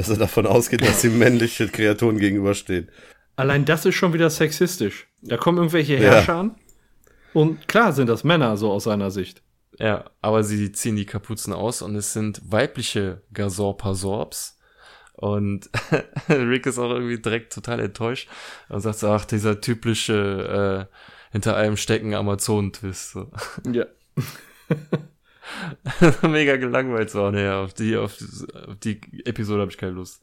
dass er davon ausgeht, dass sie männliche Kreaturen gegenüberstehen. Allein das ist schon wieder sexistisch. Da kommen irgendwelche Herrscher ja. an und klar sind das Männer so aus seiner Sicht. Ja, aber sie ziehen die Kapuzen aus und es sind weibliche Gasorpasorbs. Und Rick ist auch irgendwie direkt total enttäuscht und sagt so, ach, dieser typische äh, hinter einem stecken Amazon-Twist. So. Ja. Mega gelangweilt so, nee, auf die, auf, auf die Episode habe ich keine Lust.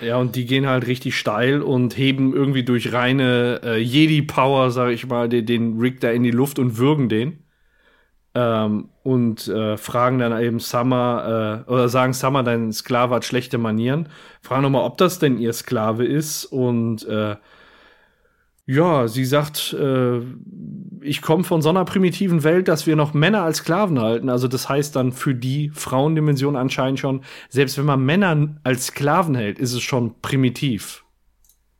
Ja, und die gehen halt richtig steil und heben irgendwie durch reine äh, Jedi-Power, sag ich mal, den, den Rick da in die Luft und würgen den. Ähm, und äh, fragen dann eben Summer, äh, oder sagen Summer, dein Sklave hat schlechte Manieren. Fragen nochmal, ob das denn ihr Sklave ist. Und äh, ja, sie sagt, äh, ich komme von so einer primitiven Welt, dass wir noch Männer als Sklaven halten. Also das heißt dann für die Frauendimension anscheinend schon, selbst wenn man Männer als Sklaven hält, ist es schon primitiv.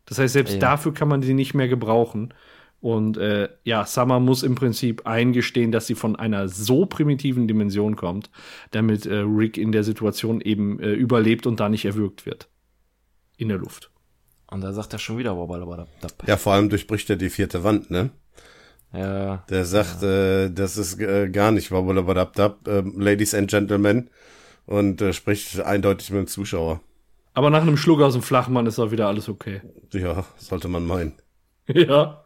Das heißt, selbst ja. dafür kann man die nicht mehr gebrauchen. Und äh, ja, Summer muss im Prinzip eingestehen, dass sie von einer so primitiven Dimension kommt, damit äh, Rick in der Situation eben äh, überlebt und da nicht erwürgt wird. In der Luft. Und da sagt er schon wieder Ja, vor allem durchbricht er die vierte Wand, ne? Ja. Der sagt, ja. äh, das ist äh, gar nicht Wabbalabadabdab, äh, Ladies and Gentlemen und äh, spricht eindeutig mit dem Zuschauer. Aber nach einem Schluck aus dem Flachmann ist auch wieder alles okay. Ja, sollte man meinen. ja.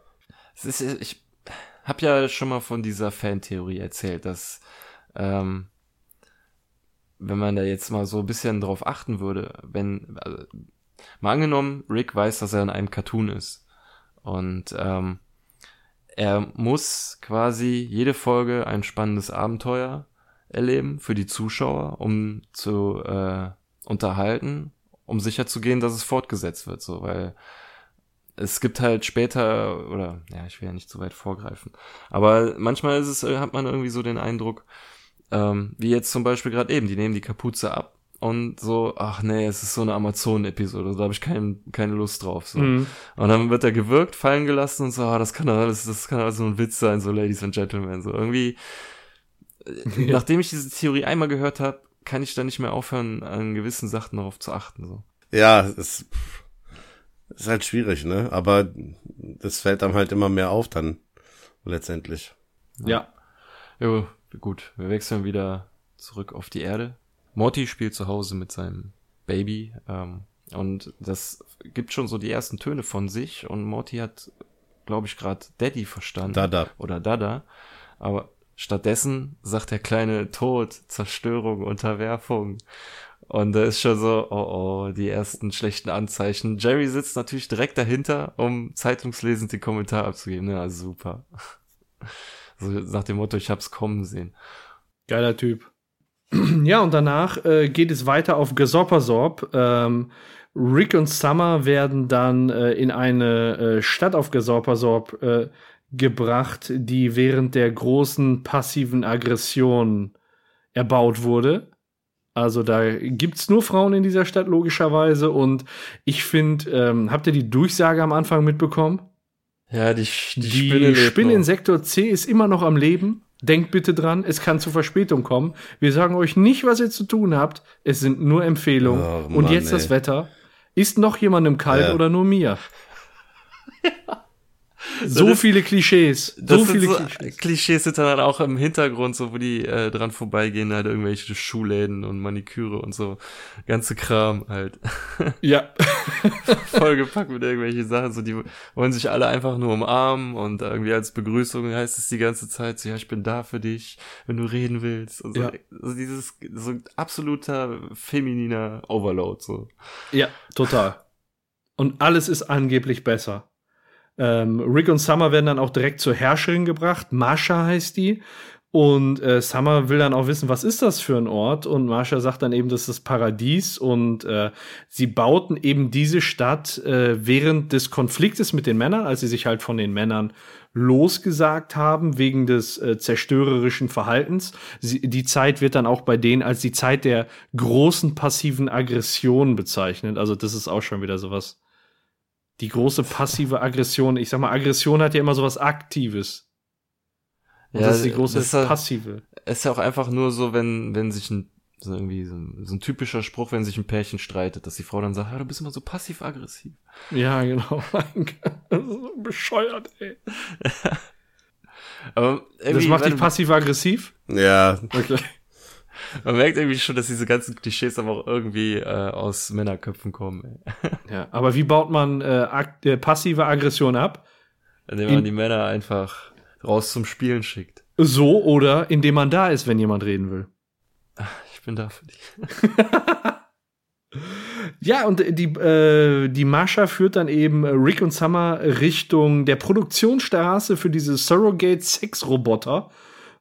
Es ist, ich habe ja schon mal von dieser Fantheorie erzählt, dass ähm, wenn man da jetzt mal so ein bisschen drauf achten würde, wenn also, Mal angenommen, Rick weiß, dass er in einem Cartoon ist. Und ähm, er muss quasi jede Folge ein spannendes Abenteuer erleben für die Zuschauer, um zu äh, unterhalten, um sicherzugehen, dass es fortgesetzt wird, so, weil es gibt halt später, oder ja, ich will ja nicht zu weit vorgreifen, aber manchmal ist es, hat man irgendwie so den Eindruck, ähm, wie jetzt zum Beispiel gerade eben, die nehmen die Kapuze ab und so, ach nee, es ist so eine Amazon-Episode, da habe ich kein, keine Lust drauf. So. Mhm. Und dann wird er gewirkt, fallen gelassen und so, ah, das kann alles, das kann alles so ein Witz sein, so Ladies and Gentlemen. So irgendwie, ja. nachdem ich diese Theorie einmal gehört habe, kann ich da nicht mehr aufhören, an gewissen Sachen darauf zu achten. So. Ja, es ist halt schwierig, ne? Aber das fällt einem halt immer mehr auf dann letztendlich. Ja. Jo, gut, wir wechseln wieder zurück auf die Erde. Morty spielt zu Hause mit seinem Baby ähm, und das gibt schon so die ersten Töne von sich und Morty hat, glaube ich, gerade Daddy verstanden. Dada. Oder Dada. Aber stattdessen sagt der kleine Tod, Zerstörung, Unterwerfung. Und da ist schon so, oh oh, die ersten schlechten Anzeichen. Jerry sitzt natürlich direkt dahinter, um zeitungslesend den Kommentar abzugeben. Ja, super. So nach dem Motto, ich hab's kommen sehen. Geiler Typ. Ja, und danach äh, geht es weiter auf Gesoppersorb. Ähm, Rick und Summer werden dann äh, in eine äh, Stadt auf Gesoppersorb äh, gebracht, die während der großen passiven Aggression erbaut wurde. Also da gibt's nur Frauen in dieser Stadt logischerweise und ich finde, ähm, habt ihr die Durchsage am Anfang mitbekommen? Ja, die, die, die Spinne, Spinne in Sektor C ist immer noch am Leben. Denkt bitte dran, es kann zu Verspätung kommen. Wir sagen euch nicht, was ihr zu tun habt. Es sind nur Empfehlungen. Oh, Und jetzt ey. das Wetter. Ist noch jemand im Kalt ja. oder nur mir? Ja. So Das- viele Klischees. So viele so Klischees. Klischees sind dann auch im Hintergrund, so wo die äh, dran vorbeigehen, halt irgendwelche Schuhläden und Maniküre und so. Ganze Kram halt. Ja. Vollgepackt mit irgendwelchen Sachen. So, die wollen sich alle einfach nur umarmen und irgendwie als Begrüßung heißt es die ganze Zeit so, ja, ich bin da für dich, wenn du reden willst. Und so, Ja. so dieses, so absoluter femininer Overload, so. Ja, total. Und alles ist angeblich besser. Ähm, Rick und Summer werden dann auch direkt zur Herrscherin gebracht. Marsha heißt die. Und äh, Summer will dann auch wissen, was ist das für ein Ort? Und Marsha sagt dann eben, das ist das Paradies. Und äh, sie bauten eben diese Stadt äh, während des Konfliktes mit den Männern, als sie sich halt von den Männern losgesagt haben wegen des äh, zerstörerischen Verhaltens. Sie, die Zeit wird dann auch bei denen als die Zeit der großen passiven Aggression bezeichnet. Also das ist auch schon wieder sowas. Die große passive Aggression. Ich sag mal, Aggression hat ja immer sowas Aktives. Und das ist die große ist ja- passive. ist ja auch einfach nur so, wenn, wenn sich ein, so irgendwie so ein, so ein typischer Spruch, wenn sich ein Pärchen streitet, dass die Frau dann sagt, ja, du bist immer so passiv-aggressiv. Ja, genau. das ist so bescheuert, ey. Aber Das macht dich passiv-aggressiv? Ja, Okay. Man merkt irgendwie schon, dass diese ganzen Klischees aber auch irgendwie äh, aus Männerköpfen kommen. Ja, aber wie baut man äh, äh, passive Aggression ab? Indem man In- die Männer einfach raus zum Spielen schickt. So oder indem man da ist, wenn jemand reden will. Ich bin da für dich. Ja, und die, äh, die Mascha führt dann eben äh, Rick und Summer Richtung der Produktionsstraße für diese Surrogate-Sex-Roboter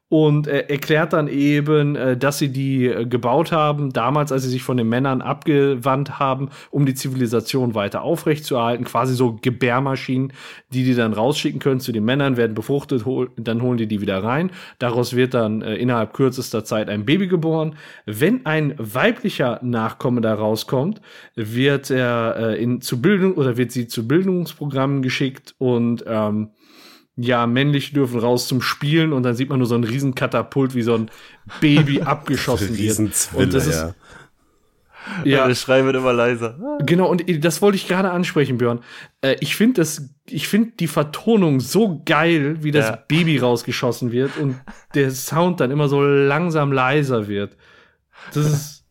und äh, erklärt dann eben, äh, dass sie die äh, gebaut haben, damals, als sie sich von den Männern abgewandt haben, um die Zivilisation weiter aufrechtzuerhalten. Quasi so Gebärmaschinen, die die dann rausschicken können zu den Männern, werden befruchtet, hol dann holen die die wieder rein. Daraus wird dann äh, innerhalb kürzester Zeit ein Baby geboren. Wenn ein weiblicher Nachkomme da rauskommt, wird er äh, in zu Bildung oder wird sie zu Bildungsprogrammen geschickt und ähm, ja, männlich dürfen raus zum Spielen und dann sieht man nur so ein riesen Katapult, wie so ein Baby abgeschossen wird. Riesenzwille, Und das ist, ja. ja, Der Schrei wird immer leiser. Genau, und das wollte ich gerade ansprechen, Björn. Äh, ich finde das, ich finde die Vertonung so geil, wie das Ja. Baby rausgeschossen wird und der Sound dann immer so langsam leiser wird. Das ist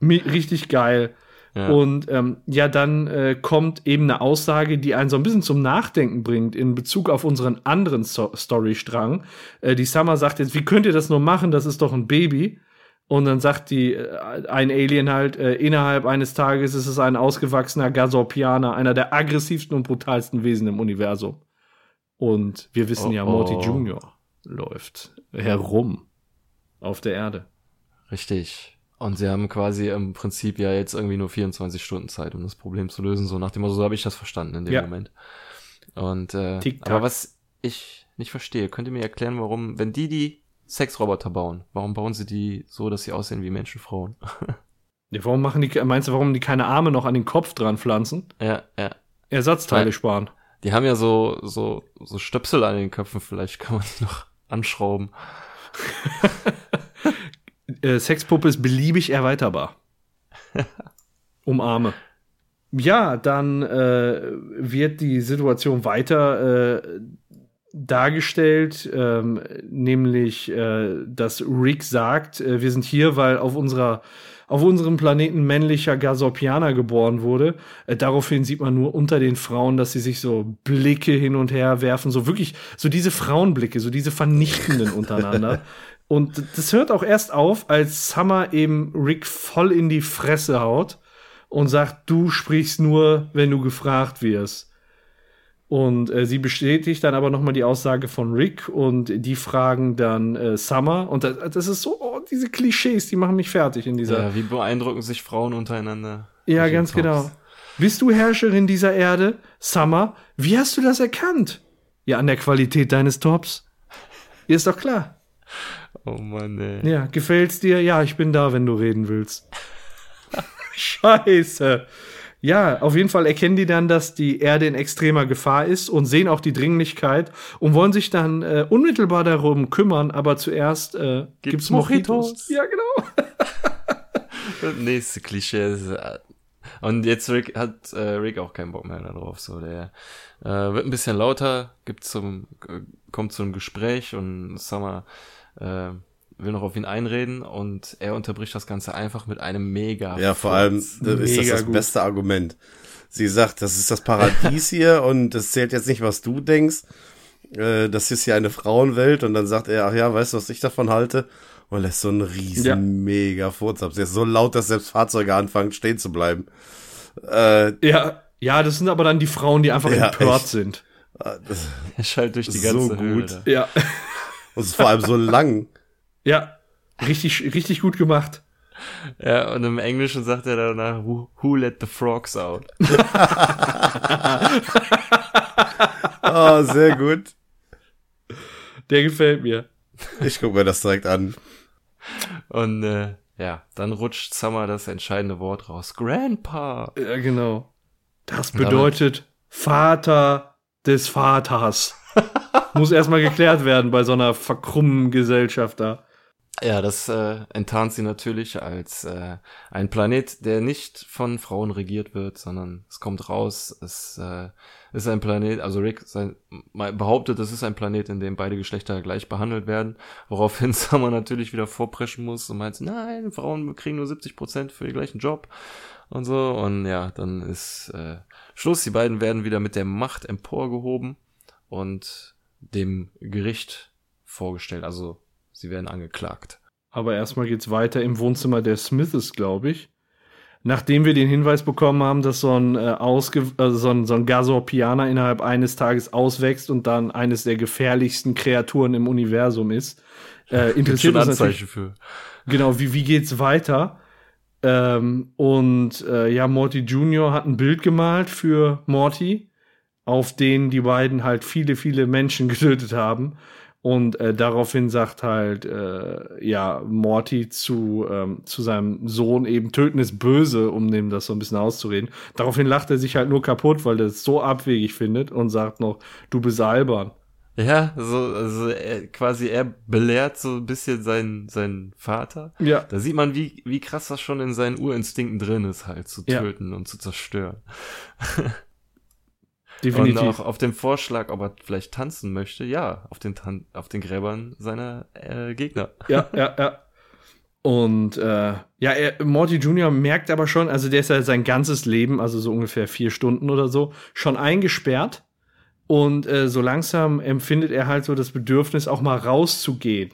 richtig geil. Ja. Und ähm, ja, dann äh, kommt eben eine Aussage, die einen so ein bisschen zum Nachdenken bringt in Bezug auf unseren anderen so Storystrang. Äh, die Summer sagt jetzt, wie könnt ihr das nur machen? Das ist doch ein Baby. Und dann sagt die äh, ein Alien halt, äh, innerhalb eines Tages ist es ein ausgewachsener Gasorpianer, einer der aggressivsten und brutalsten Wesen im Universum. Und wir wissen Oh, ja, Morty oh. Junior läuft herum auf der Erde. Richtig. Und sie haben quasi im Prinzip ja jetzt irgendwie nur 24 Stunden Zeit, um das Problem zu lösen. So nach dem Motto, so habe ich das verstanden in dem Ja. Moment. Und äh, aber was ich nicht verstehe, könnt ihr mir erklären, warum, wenn die die Sexroboter bauen, warum bauen sie die so, dass sie aussehen wie Menschenfrauen? Ja, warum machen die, meinst du, warum die keine Arme noch an den Kopf dran pflanzen? ja, ja. Ersatzteile Nein. sparen. Die haben ja so, so, so Stöpsel an den Köpfen, vielleicht kann man die noch anschrauben. Äh, Sexpuppe ist beliebig erweiterbar. um Arme. Ja, dann äh, wird die Situation weiter äh, dargestellt, ähm, nämlich, äh, dass Rick sagt, äh, wir sind hier, weil auf unserer auf unserem Planeten männlicher Gasorpianer geboren wurde. Äh, daraufhin sieht man nur unter den Frauen, dass sie sich so Blicke hin und her werfen, so wirklich, so diese Frauenblicke, so diese vernichtenden untereinander. Und das hört auch erst auf, als Summer eben Rick voll in die Fresse haut und sagt, du sprichst nur, wenn du gefragt wirst. Und äh, sie bestätigt dann aber nochmal die Aussage von Rick und die fragen dann äh, Summer. Und das, das ist so, oh, diese Klischees, die machen mich fertig in dieser. Ja, wie beeindrucken sich Frauen untereinander? Ja, ganz Tops. genau. Bist du Herrscherin dieser Erde? Summer, wie hast du das erkannt? Ja, an der Qualität deines Tops. Ist doch klar. Oh Mann, ey. Ja, gefällt's dir? Ja, ich bin da, wenn du reden willst. Scheiße. Ja, auf jeden Fall erkennen die dann, dass die Erde in extremer Gefahr ist und sehen auch die Dringlichkeit und wollen sich dann äh, unmittelbar darum kümmern, aber zuerst äh, gibt's, Mojitos. Mojitos. Ja, genau. Das nächste Klischee ist, äh, Und jetzt Rick, hat äh, Rick auch keinen Bock mehr darauf. So, der äh, wird ein bisschen lauter, gibt zum, äh, kommt zu einem Gespräch und Summer äh, will noch auf ihn einreden und er unterbricht das Ganze einfach mit einem mega. Ja, vor allem ist das das gut. beste Argument. Sie sagt, das ist das Paradies hier und es zählt jetzt nicht, was du denkst. Äh, das ist hier eine Frauenwelt und dann sagt er, ach ja, weißt du, was ich davon halte? Und lässt so einen riesen Ja. mega Furz ab. Der ist so laut, dass selbst Fahrzeuge anfangen stehen zu bleiben. Äh, Ja, ja, das sind aber dann die Frauen, die einfach Ja, empört echt. sind. das, Er schallt durch die So ganze Höhle. gut. da. Ja, und es ist vor allem so lang. ja, richtig, richtig gut gemacht. Ja, und im Englischen sagt er danach, who, who let the frogs out? Oh, sehr gut. Der gefällt mir. Ich guck mir das direkt an. Und äh, ja, dann rutscht Summer das entscheidende Wort raus. Grandpa. Ja, genau. Das bedeutet Vater des Vaters. Muss erstmal geklärt werden bei so einer verkrummten Gesellschaft da. Ja, das äh, enttarnt sie natürlich als äh, ein Planet, der nicht von Frauen regiert wird, sondern es kommt raus, es äh, ist ein Planet, also Rick sein, behauptet, es ist ein Planet, in dem beide Geschlechter gleich behandelt werden, woraufhin Summer natürlich wieder vorpreschen muss und meint, nein, Frauen kriegen nur 70 Prozent für den gleichen Job und so und ja, dann ist äh, Schluss, die beiden werden wieder mit der Macht emporgehoben und dem Gericht vorgestellt, also sie werden angeklagt. Aber erstmal geht's weiter im Wohnzimmer der Smiths, glaube ich. Nachdem wir den Hinweis bekommen haben, dass so ein, äh, ausge äh, so ein, so ein Gasorpianer innerhalb eines Tages auswächst und dann eines der gefährlichsten Kreaturen im Universum ist, äh, interessiert uns Anzeichen für. genau, wie, wie geht's weiter? Ähm, und äh, ja, Morty Jr. hat ein Bild gemalt für Morty, auf den die beiden halt viele, viele Menschen getötet haben. Und äh, daraufhin sagt halt, äh, ja, Morty zu, ähm, zu seinem Sohn eben töten ist böse, um dem das so ein bisschen auszureden. Daraufhin lacht er sich halt nur kaputt, weil er es so abwegig findet und sagt noch, du bist albern. Ja, so, also er, quasi er belehrt so ein bisschen seinen, seinen Vater. Ja. Da sieht man, wie, wie krass das schon in seinen Urinstinkten drin ist, halt zu Ja. töten und zu zerstören. Definitiv. Und auch auf dem Vorschlag, ob er vielleicht tanzen möchte, ja, auf den, Tan auf den Gräbern seiner äh, Gegner. ja, ja, ja. Und äh, ja, er, Morty Jr. merkt aber schon, also der ist ja sein ganzes Leben, also so ungefähr vier Stunden oder so, schon eingesperrt. Und äh, so langsam empfindet er halt so das Bedürfnis, auch mal rauszugehen.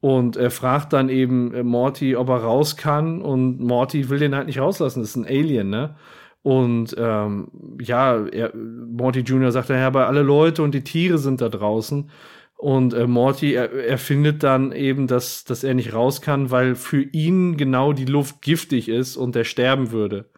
Und er fragt dann eben äh, Morty, ob er raus kann. Und Morty will den halt nicht rauslassen. Das ist ein Alien, ne? Und ähm, ja, er, Morty Jr. sagt dann, ja, aber alle Leute und die Tiere sind da draußen. Und äh, Morty er, er findet dann eben, dass, dass er nicht raus kann, weil für ihn genau die Luft giftig ist und er sterben würde.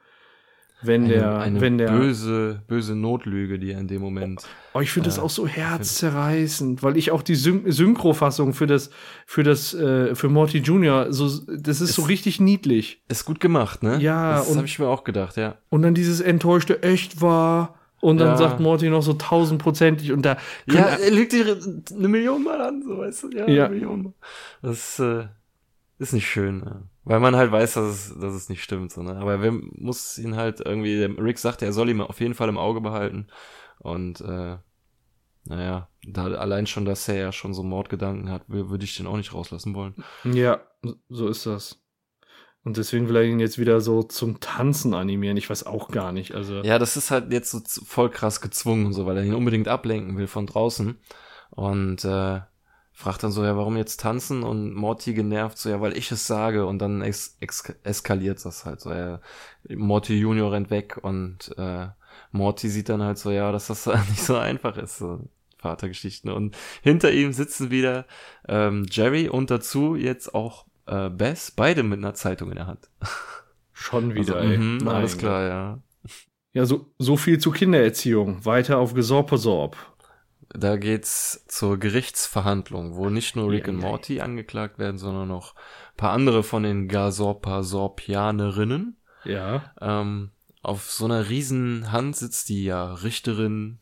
Wenn Eine, der, eine wenn der. böse, böse Notlüge, die er in dem Moment. Oh, ich finde das Äh, auch so herzzerreißend, weil ich auch die Syn Synchrofassung für das, für das, äh, für Morty Jr. so, das ist so Es- richtig niedlich. Ist gut gemacht, ne? Ja, Das habe ich mir auch gedacht, ja. Und dann dieses enttäuschte echt war. Und dann Ja. sagt Morty noch so tausendprozentig und da. Ja, er lügt dich eine Million Mal an, so weißt du, ja, Ja. eine Million Mal. Das äh, ist nicht schön, ne? Weil man halt weiß, dass es, dass es nicht stimmt, so, ne? Aber wer muss ihn halt irgendwie, Rick sagt, er soll ihn auf jeden Fall im Auge behalten und äh, naja, da allein schon, dass er ja schon so Mordgedanken hat, wür- würde ich den auch nicht rauslassen wollen. Ja, so ist das. Und deswegen will er ihn jetzt wieder so zum Tanzen animieren. Ich weiß auch gar nicht. Also, Ja, das ist halt jetzt so voll krass gezwungen, und so, weil er ihn unbedingt ablenken will von draußen. Und äh, fragt dann so, ja, warum jetzt tanzen? Und Morty genervt so, ja, weil ich es sage. Und dann ex ex eskaliert das halt so. Er, Morty Junior rennt weg und äh, Morty sieht dann halt so, ja, dass das nicht so einfach ist. So. Vatergeschichten. Und hinter ihm sitzen wieder ähm, Jerry und dazu jetzt auch äh, Bess, beide mit einer Zeitung in der Hand. schon wieder, also, ey. Mein alles klar, ja. Ja, so, so viel zur Kindererziehung. Weiter auf Gesorpesorb. Da geht's zur Gerichtsverhandlung, wo nicht nur Rick Ja, und ja. Morty angeklagt werden, sondern noch ein paar andere von den Gasorpa-Sorpianerinnen. Ja. Ähm, auf so einer riesen Hand sitzt die ja Richterin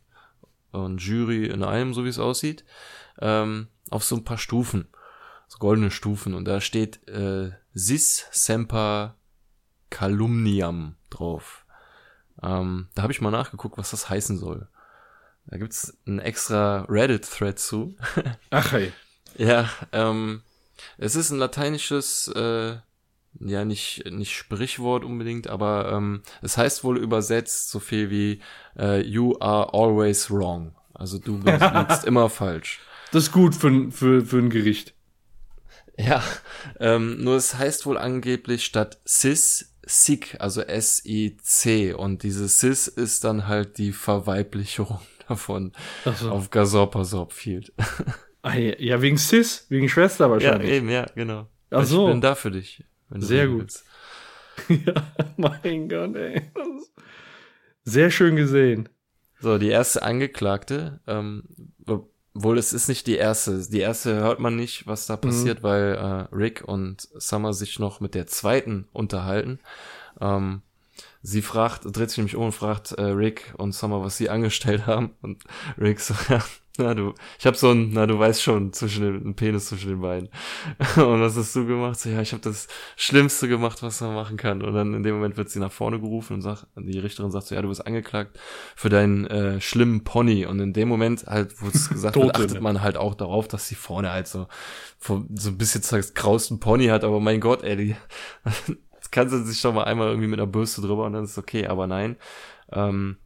und Jury in einem, so wie es aussieht, ähm, auf so ein paar Stufen, so goldene Stufen. Und da steht äh, Sis Semper Calumniam drauf. Ähm, da habe ich mal nachgeguckt, was das heißen soll. Da gibt's einen extra Reddit-Thread zu. Ach hey. ja, ähm, es ist ein lateinisches, äh, ja, nicht, nicht Sprichwort unbedingt, aber ähm, es heißt wohl übersetzt so viel wie äh, You are always wrong. Also du bist, liegst immer falsch. Das ist gut für, für, für ein Gericht. Ja, ähm, nur es heißt wohl angeblich statt cis sick, also S-I-C. Und diese cis ist dann halt die Verweiblichung davon so. auf Gasorpasorp Field. Ah, ja, ja, wegen Sis, wegen Schwester ja, wahrscheinlich. eben, ja, genau. Ach so. Ich bin da für dich. Sehr gut. Ja, mein Gott, ey. Sehr schön gesehen. So, die erste Angeklagte, ähm, wohl es ist nicht die erste. Die erste hört man nicht, was Mhm. da passiert, weil äh, Rick und Summer sich noch mit der zweiten unterhalten. Ähm, sie fragt, dreht sich nämlich um und fragt äh, Rick und Summer, was sie angestellt haben. Und Rick so, ja, na du, ich hab so ein, na du weißt schon, zwischen den, einen Penis zwischen den Beinen. Und was hast du gemacht? So, ja, ich habe das Schlimmste gemacht, was man machen kann. Und dann in dem Moment wird sie nach vorne gerufen und sagt, die Richterin sagt so, ja, du bist angeklagt für deinen äh, schlimmen Pony. Und in dem Moment halt, wo es gesagt wird, achtet man halt auch darauf, dass sie vorne halt so, so ein bisschen das grausten Pony hat. Aber mein Gott, ey, die, kann sie sich doch mal einmal irgendwie mit einer Bürste drüber und dann ist es okay. Aber nein, ähm,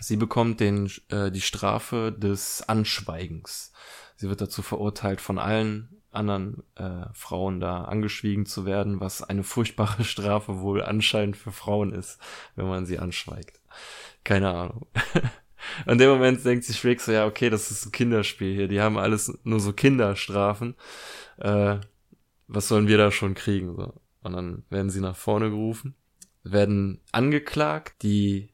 sie bekommt den, äh, die Strafe des Anschweigens. Sie wird dazu verurteilt, von allen anderen äh, Frauen da angeschwiegen zu werden, was eine furchtbare Strafe wohl anscheinend für Frauen ist, wenn man sie anschweigt. Keine Ahnung. In dem Moment denkt sich Rick so, ja, okay, das ist ein Kinderspiel hier. Die haben alles nur so Kinderstrafen. Äh, was sollen wir da schon kriegen? So. Und dann werden sie nach vorne gerufen, werden angeklagt, die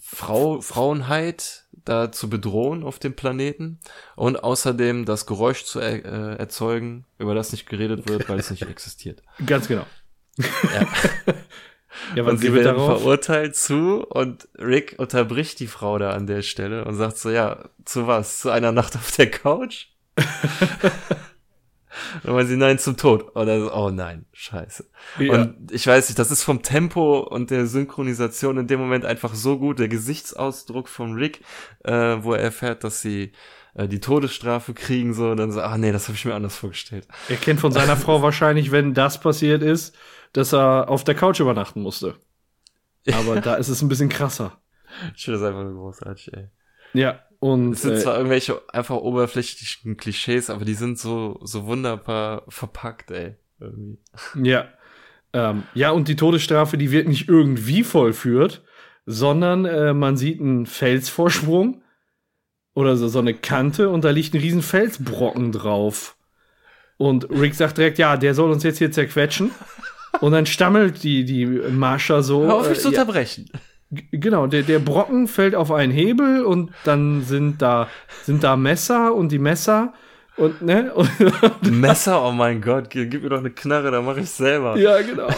Frau, Frauenheit da zu bedrohen auf dem Planeten und außerdem das Geräusch zu er, äh, erzeugen, über das nicht geredet wird, weil es nicht existiert. Ganz genau. Ja. Ja, und sie wird verurteilt zu und Rick unterbricht die Frau da an der Stelle und sagt so, ja, zu was? Zu einer Nacht auf der Couch? und meint sie, nein, zum Tod. Oder so, oh nein, scheiße. Ja. Und ich weiß nicht, das ist vom Tempo und der Synchronisation in dem Moment einfach so gut. Der Gesichtsausdruck von Rick, äh, wo er erfährt, dass sie äh, die Todesstrafe kriegen, so, und dann so, ach nee, das habe ich mir anders vorgestellt. Er kennt von seiner Frau wahrscheinlich, wenn das passiert ist, dass er auf der Couch übernachten musste. Aber da ist es ein bisschen krasser. Ich finde das einfach nur großartig, ey. Ja, und Es sind äh, zwar irgendwelche einfach oberflächlichen Klischees, aber die sind so, so wunderbar verpackt, ey. Irgendwie. Ja. Ähm, ja, und die Todesstrafe, die wird nicht irgendwie vollführt, sondern äh, man sieht einen Felsvorsprung oder so, so eine Kante und da liegt ein riesen Felsbrocken drauf. Und Rick sagt direkt, ja, der soll uns jetzt hier zerquetschen. Und dann stammelt die, die Marsha so. Hör auf, mich äh, zu ja, unterbrechen. g- genau, der, der Brocken fällt auf einen Hebel und dann sind da, sind da Messer und die Messer und, ne? Und, Messer, oh mein Gott, gib mir doch eine Knarre, dann mache ich selber. Ja, genau.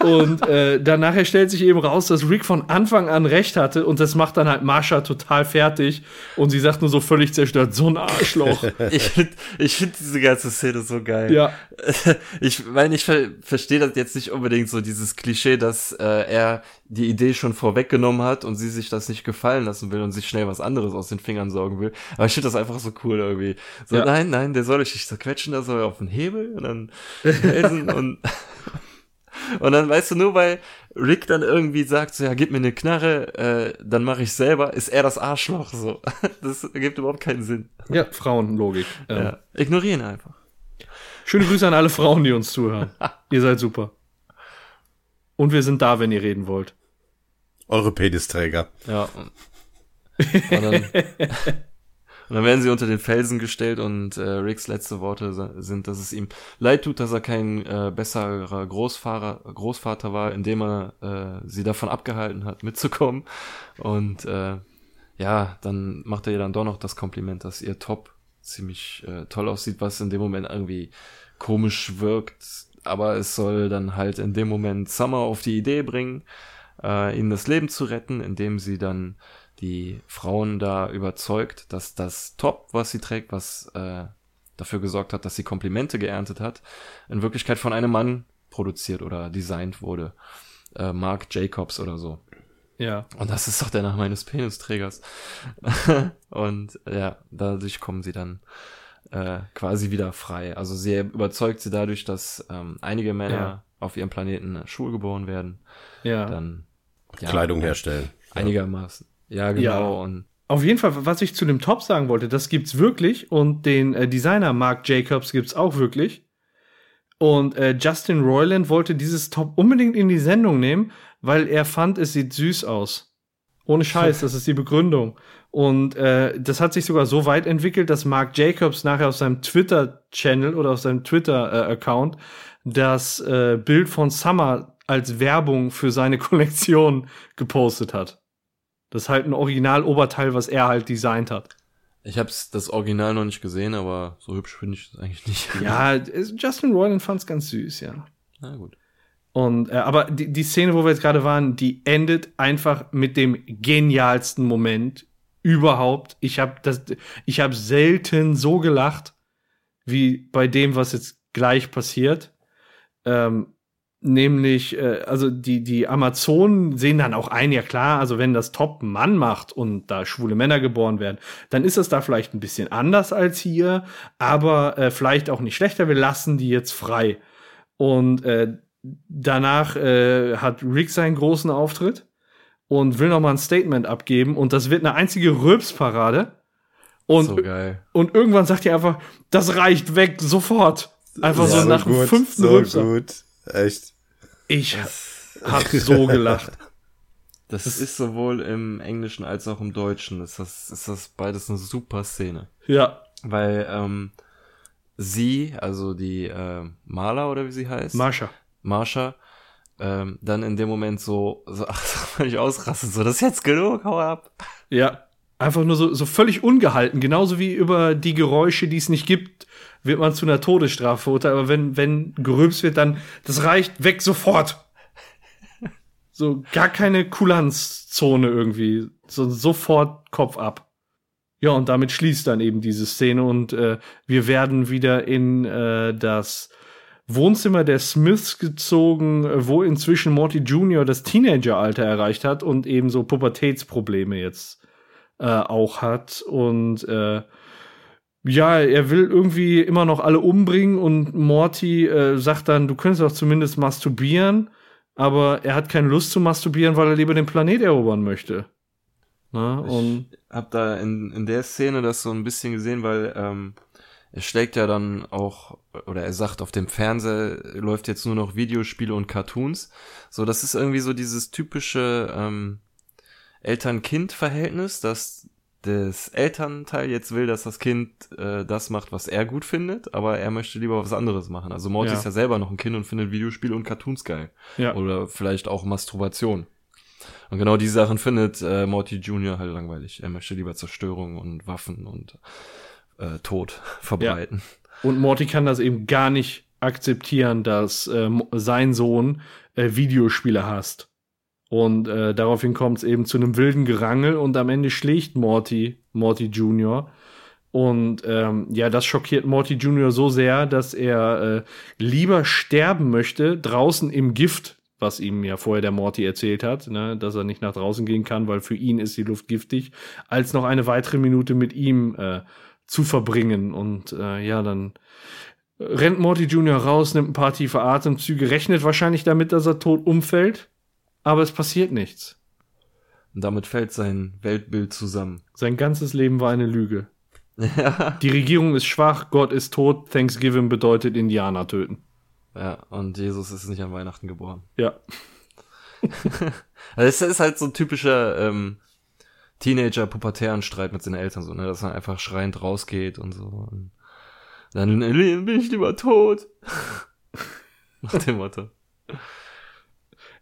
Und äh, danach stellt sich eben raus, dass Rick von Anfang an recht hatte und das macht dann halt Marsha total fertig und sie sagt nur so völlig zerstört, so ein Arschloch. Ich finde ich find diese ganze Szene so geil. ja, Ich meine, ich ver verstehe das jetzt nicht unbedingt so, dieses Klischee, dass äh, er die Idee schon vorweggenommen hat und sie sich das nicht gefallen lassen will und sich schnell was anderes aus den Fingern sorgen will. Aber ich finde das einfach so cool irgendwie. So, Ja. nein, nein, der soll euch nicht zerquetschen, der soll auf den Hebel und dann Felsen und und dann weißt du nur, weil Rick dann irgendwie sagt, so ja, gib mir eine Knarre, äh, dann mache ich selber, ist er das Arschloch so. Das ergibt überhaupt keinen Sinn. ja, Frauenlogik. Ähm, Ja. Ignorieren einfach. Schöne Grüße an alle Frauen, die uns zuhören. ihr seid super. Und wir sind da, wenn ihr reden wollt. Eure Penisträger. Ja. Und, und, dann, und dann werden sie unter den Felsen gestellt und äh, Ricks letzte Worte sind, dass es ihm leid tut, dass er kein äh, besserer Großfahrer, Großvater war, indem er äh, sie davon abgehalten hat, mitzukommen. Und äh, ja, dann macht er ihr dann doch noch das Kompliment, dass ihr Top ziemlich äh, toll aussieht, was in dem Moment irgendwie komisch wirkt. Aber es soll dann halt in dem Moment Summer auf die Idee bringen, äh, ihnen das Leben zu retten, indem sie dann die Frauen da überzeugt, dass das Top, was sie trägt, was äh, dafür gesorgt hat, dass sie Komplimente geerntet hat, in Wirklichkeit von einem Mann produziert oder designt wurde. äh, Mark Jacobs oder so. Ja. Und das ist doch der Name meines Penisträgers. und ja, dadurch kommen sie dann äh, quasi wieder frei. Also sie überzeugt sie dadurch, dass ähm, einige Männer Ja. auf ihrem Planeten schwul geboren werden. Ja. Dann ja, Kleidung herstellen. Einigermaßen. Ja, genau. Ja. Und Auf jeden Fall, was ich zu dem Top sagen wollte, das gibt's wirklich und den äh, Designer Mark Jacobs gibt's auch wirklich. Und äh, Justin Roiland wollte dieses Top unbedingt in die Sendung nehmen, weil er fand, es sieht süß aus. Ohne Scheiß, das ist die Begründung. Und äh, das hat sich sogar so weit entwickelt, dass Mark Jacobs nachher auf seinem Twitter-Channel oder auf seinem Twitter-Account das äh, Bild von Summer als Werbung für seine Kollektion gepostet hat. Das ist halt ein Original-Oberteil, was er halt designt hat. ich habe das Original noch nicht gesehen, aber so hübsch finde ich das eigentlich nicht. Ja, es- Justin Roiland fand's ganz süß, ja. Na gut. Und äh, aber die, die Szene, wo wir jetzt gerade waren, die endet einfach mit dem genialsten Moment überhaupt. Ich habe das, ich habe selten so gelacht wie bei dem, was jetzt gleich passiert. Ähm, nämlich, äh, also die die Amazonen sehen dann auch ein, ja klar, also wenn das Top Mann macht und da schwule Männer geboren werden, dann ist das da vielleicht ein bisschen anders als hier, aber äh, vielleicht auch nicht schlechter. Wir lassen die jetzt frei. Und äh, danach äh, hat Rick seinen großen Auftritt und will noch mal ein Statement abgeben und das wird eine einzige Rülpsparade. Und, so geil. und irgendwann sagt er einfach, das reicht weg, sofort. Einfach so, nach dem fünften so Rülpser. gut. Echt. Ich hab so gelacht. Das, ist sowohl im Englischen als auch im Deutschen. Ist das, ist das beides eine super Szene. Ja, Weil ähm, sie, also die äh, Maler oder wie sie heißt, Marsha. Marsha, ähm, dann in dem Moment so, so ach, völlig ausrastet, so, das ist jetzt genug, hau ab. Ja, einfach nur so, so völlig ungehalten. Genauso wie über die Geräusche, die es nicht gibt, wird man zu einer Todesstrafe verurteilt. Aber wenn, wenn gerülpst wird, dann, das reicht weg sofort. So gar keine Kulanzzone irgendwie. So, sofort Kopf ab. Ja, und damit schließt dann eben diese Szene und äh, wir werden wieder in äh, das Wohnzimmer der Smiths gezogen, äh, wo inzwischen Morty Jr. das Teenageralter erreicht hat und eben so Pubertätsprobleme jetzt äh, auch hat. Und äh, ja, er will irgendwie immer noch alle umbringen und Morty äh, sagt dann, du könntest doch zumindest masturbieren, aber er hat keine Lust zu masturbieren, weil er lieber den Planet erobern möchte. Na, und Hab da in, in der Szene das so ein bisschen gesehen, weil ähm, er schlägt ja dann auch, oder er sagt, auf dem Fernseher läuft jetzt nur noch Videospiele und Cartoons. So, das ist irgendwie so dieses typische ähm, Eltern-Kind-Verhältnis, dass das Elternteil jetzt will, dass das Kind äh, das macht, was er gut findet, aber er möchte lieber was anderes machen. Also Morty Ja. ist ja selber noch ein Kind und findet Videospiele und Cartoons geil. ja. Oder vielleicht auch Masturbation. Und genau diese Sachen findet äh, Morty Jr. halt langweilig. Er möchte lieber Zerstörung und Waffen und äh, Tod verbreiten. Und Morty kann das eben gar nicht akzeptieren, dass ähm, sein Sohn äh, Videospiele hasst. Und äh, daraufhin kommt es eben zu einem wilden Gerangel und am Ende schlägt Morty, Morty Jr. Und ähm, ja, das schockiert Morty Jr. so sehr, dass er äh, lieber sterben möchte, draußen im Gift, was ihm ja vorher der Morty erzählt hat, ne, dass er nicht nach draußen gehen kann, weil für ihn ist die Luft giftig, als noch eine weitere Minute mit ihm äh, zu verbringen. Und äh, ja, dann rennt Morty Jr. raus, nimmt ein paar tiefe Atemzüge, rechnet wahrscheinlich damit, dass er tot umfällt, aber es passiert nichts. Und damit fällt sein Weltbild zusammen. Sein ganzes Leben war eine Lüge. ja. Die Regierung ist schwach, Gott ist tot, Thanksgiving bedeutet Indianer töten. ja, und Jesus ist nicht an Weihnachten geboren. Ja. Also es ist halt so ein typischer ähm, Teenager-pubertären Streit mit seinen Eltern, so, ne, dass man einfach schreiend rausgeht und so. Und dann bin ich lieber tot. Nach dem Motto.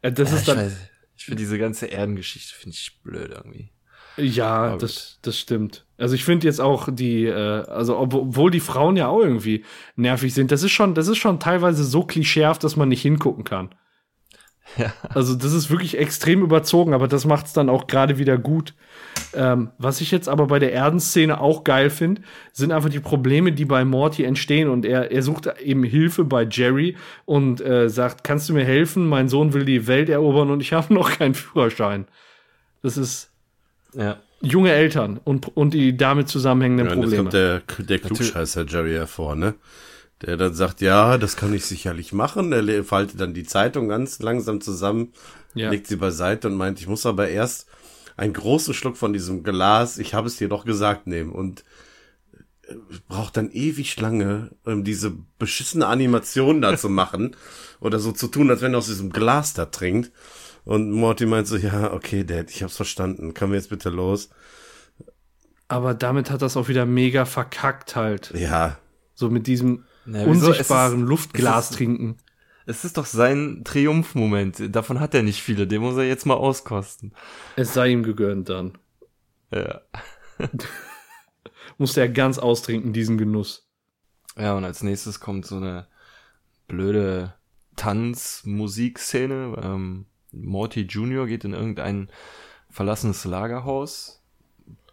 Äh, Das Ja, ist ich dann, weiß, ich finde diese ganze Erdengeschichte finde ich blöd irgendwie. ja, Aber das, das stimmt. Also ich finde jetzt auch die, äh, also ob- obwohl die Frauen ja auch irgendwie nervig sind, das ist schon, das ist schon teilweise so klischeehaft, dass man nicht hingucken kann. Ja. Also das ist wirklich extrem überzogen, aber das macht es dann auch gerade wieder gut. Ähm, was ich jetzt aber bei der Erdenszene auch geil finde, sind einfach die Probleme, die bei Morty entstehen. Und er, er sucht eben Hilfe bei Jerry und äh, sagt, kannst du mir helfen? Mein Sohn will die Welt erobern und ich habe noch keinen Führerschein. Das ist Ja. junge Eltern und, und die damit zusammenhängenden Ja, und jetzt Probleme. kommt der, der Klugscheißer Jerry hervor, ne? Der dann sagt, ja, das kann ich sicherlich machen. Er faltet dann die Zeitung ganz langsam zusammen, Ja. legt sie beiseite und meint, ich muss aber erst einen großen Schluck von diesem Glas, ich habe es dir doch gesagt, nehmen. Und äh, braucht dann ewig lange, um diese beschissene Animation da zu machen oder so zu tun, als wenn er aus diesem Glas da trinkt. Und Morty meint so, ja, okay, Dad, ich hab's verstanden. Können wir jetzt bitte los? Aber damit hat das auch wieder mega verkackt halt. Ja, So mit diesem Ja, unsichtbaren Luftglas trinken. Es ist doch sein Triumphmoment. Davon hat er nicht viele. Den muss er jetzt mal auskosten. Es sei ihm gegönnt dann. Ja. Musste er ganz austrinken, diesen Genuss. Ja, und als nächstes kommt so eine blöde Tanzmusikszene. Ähm, Morty Jr. geht in irgendein verlassenes Lagerhaus,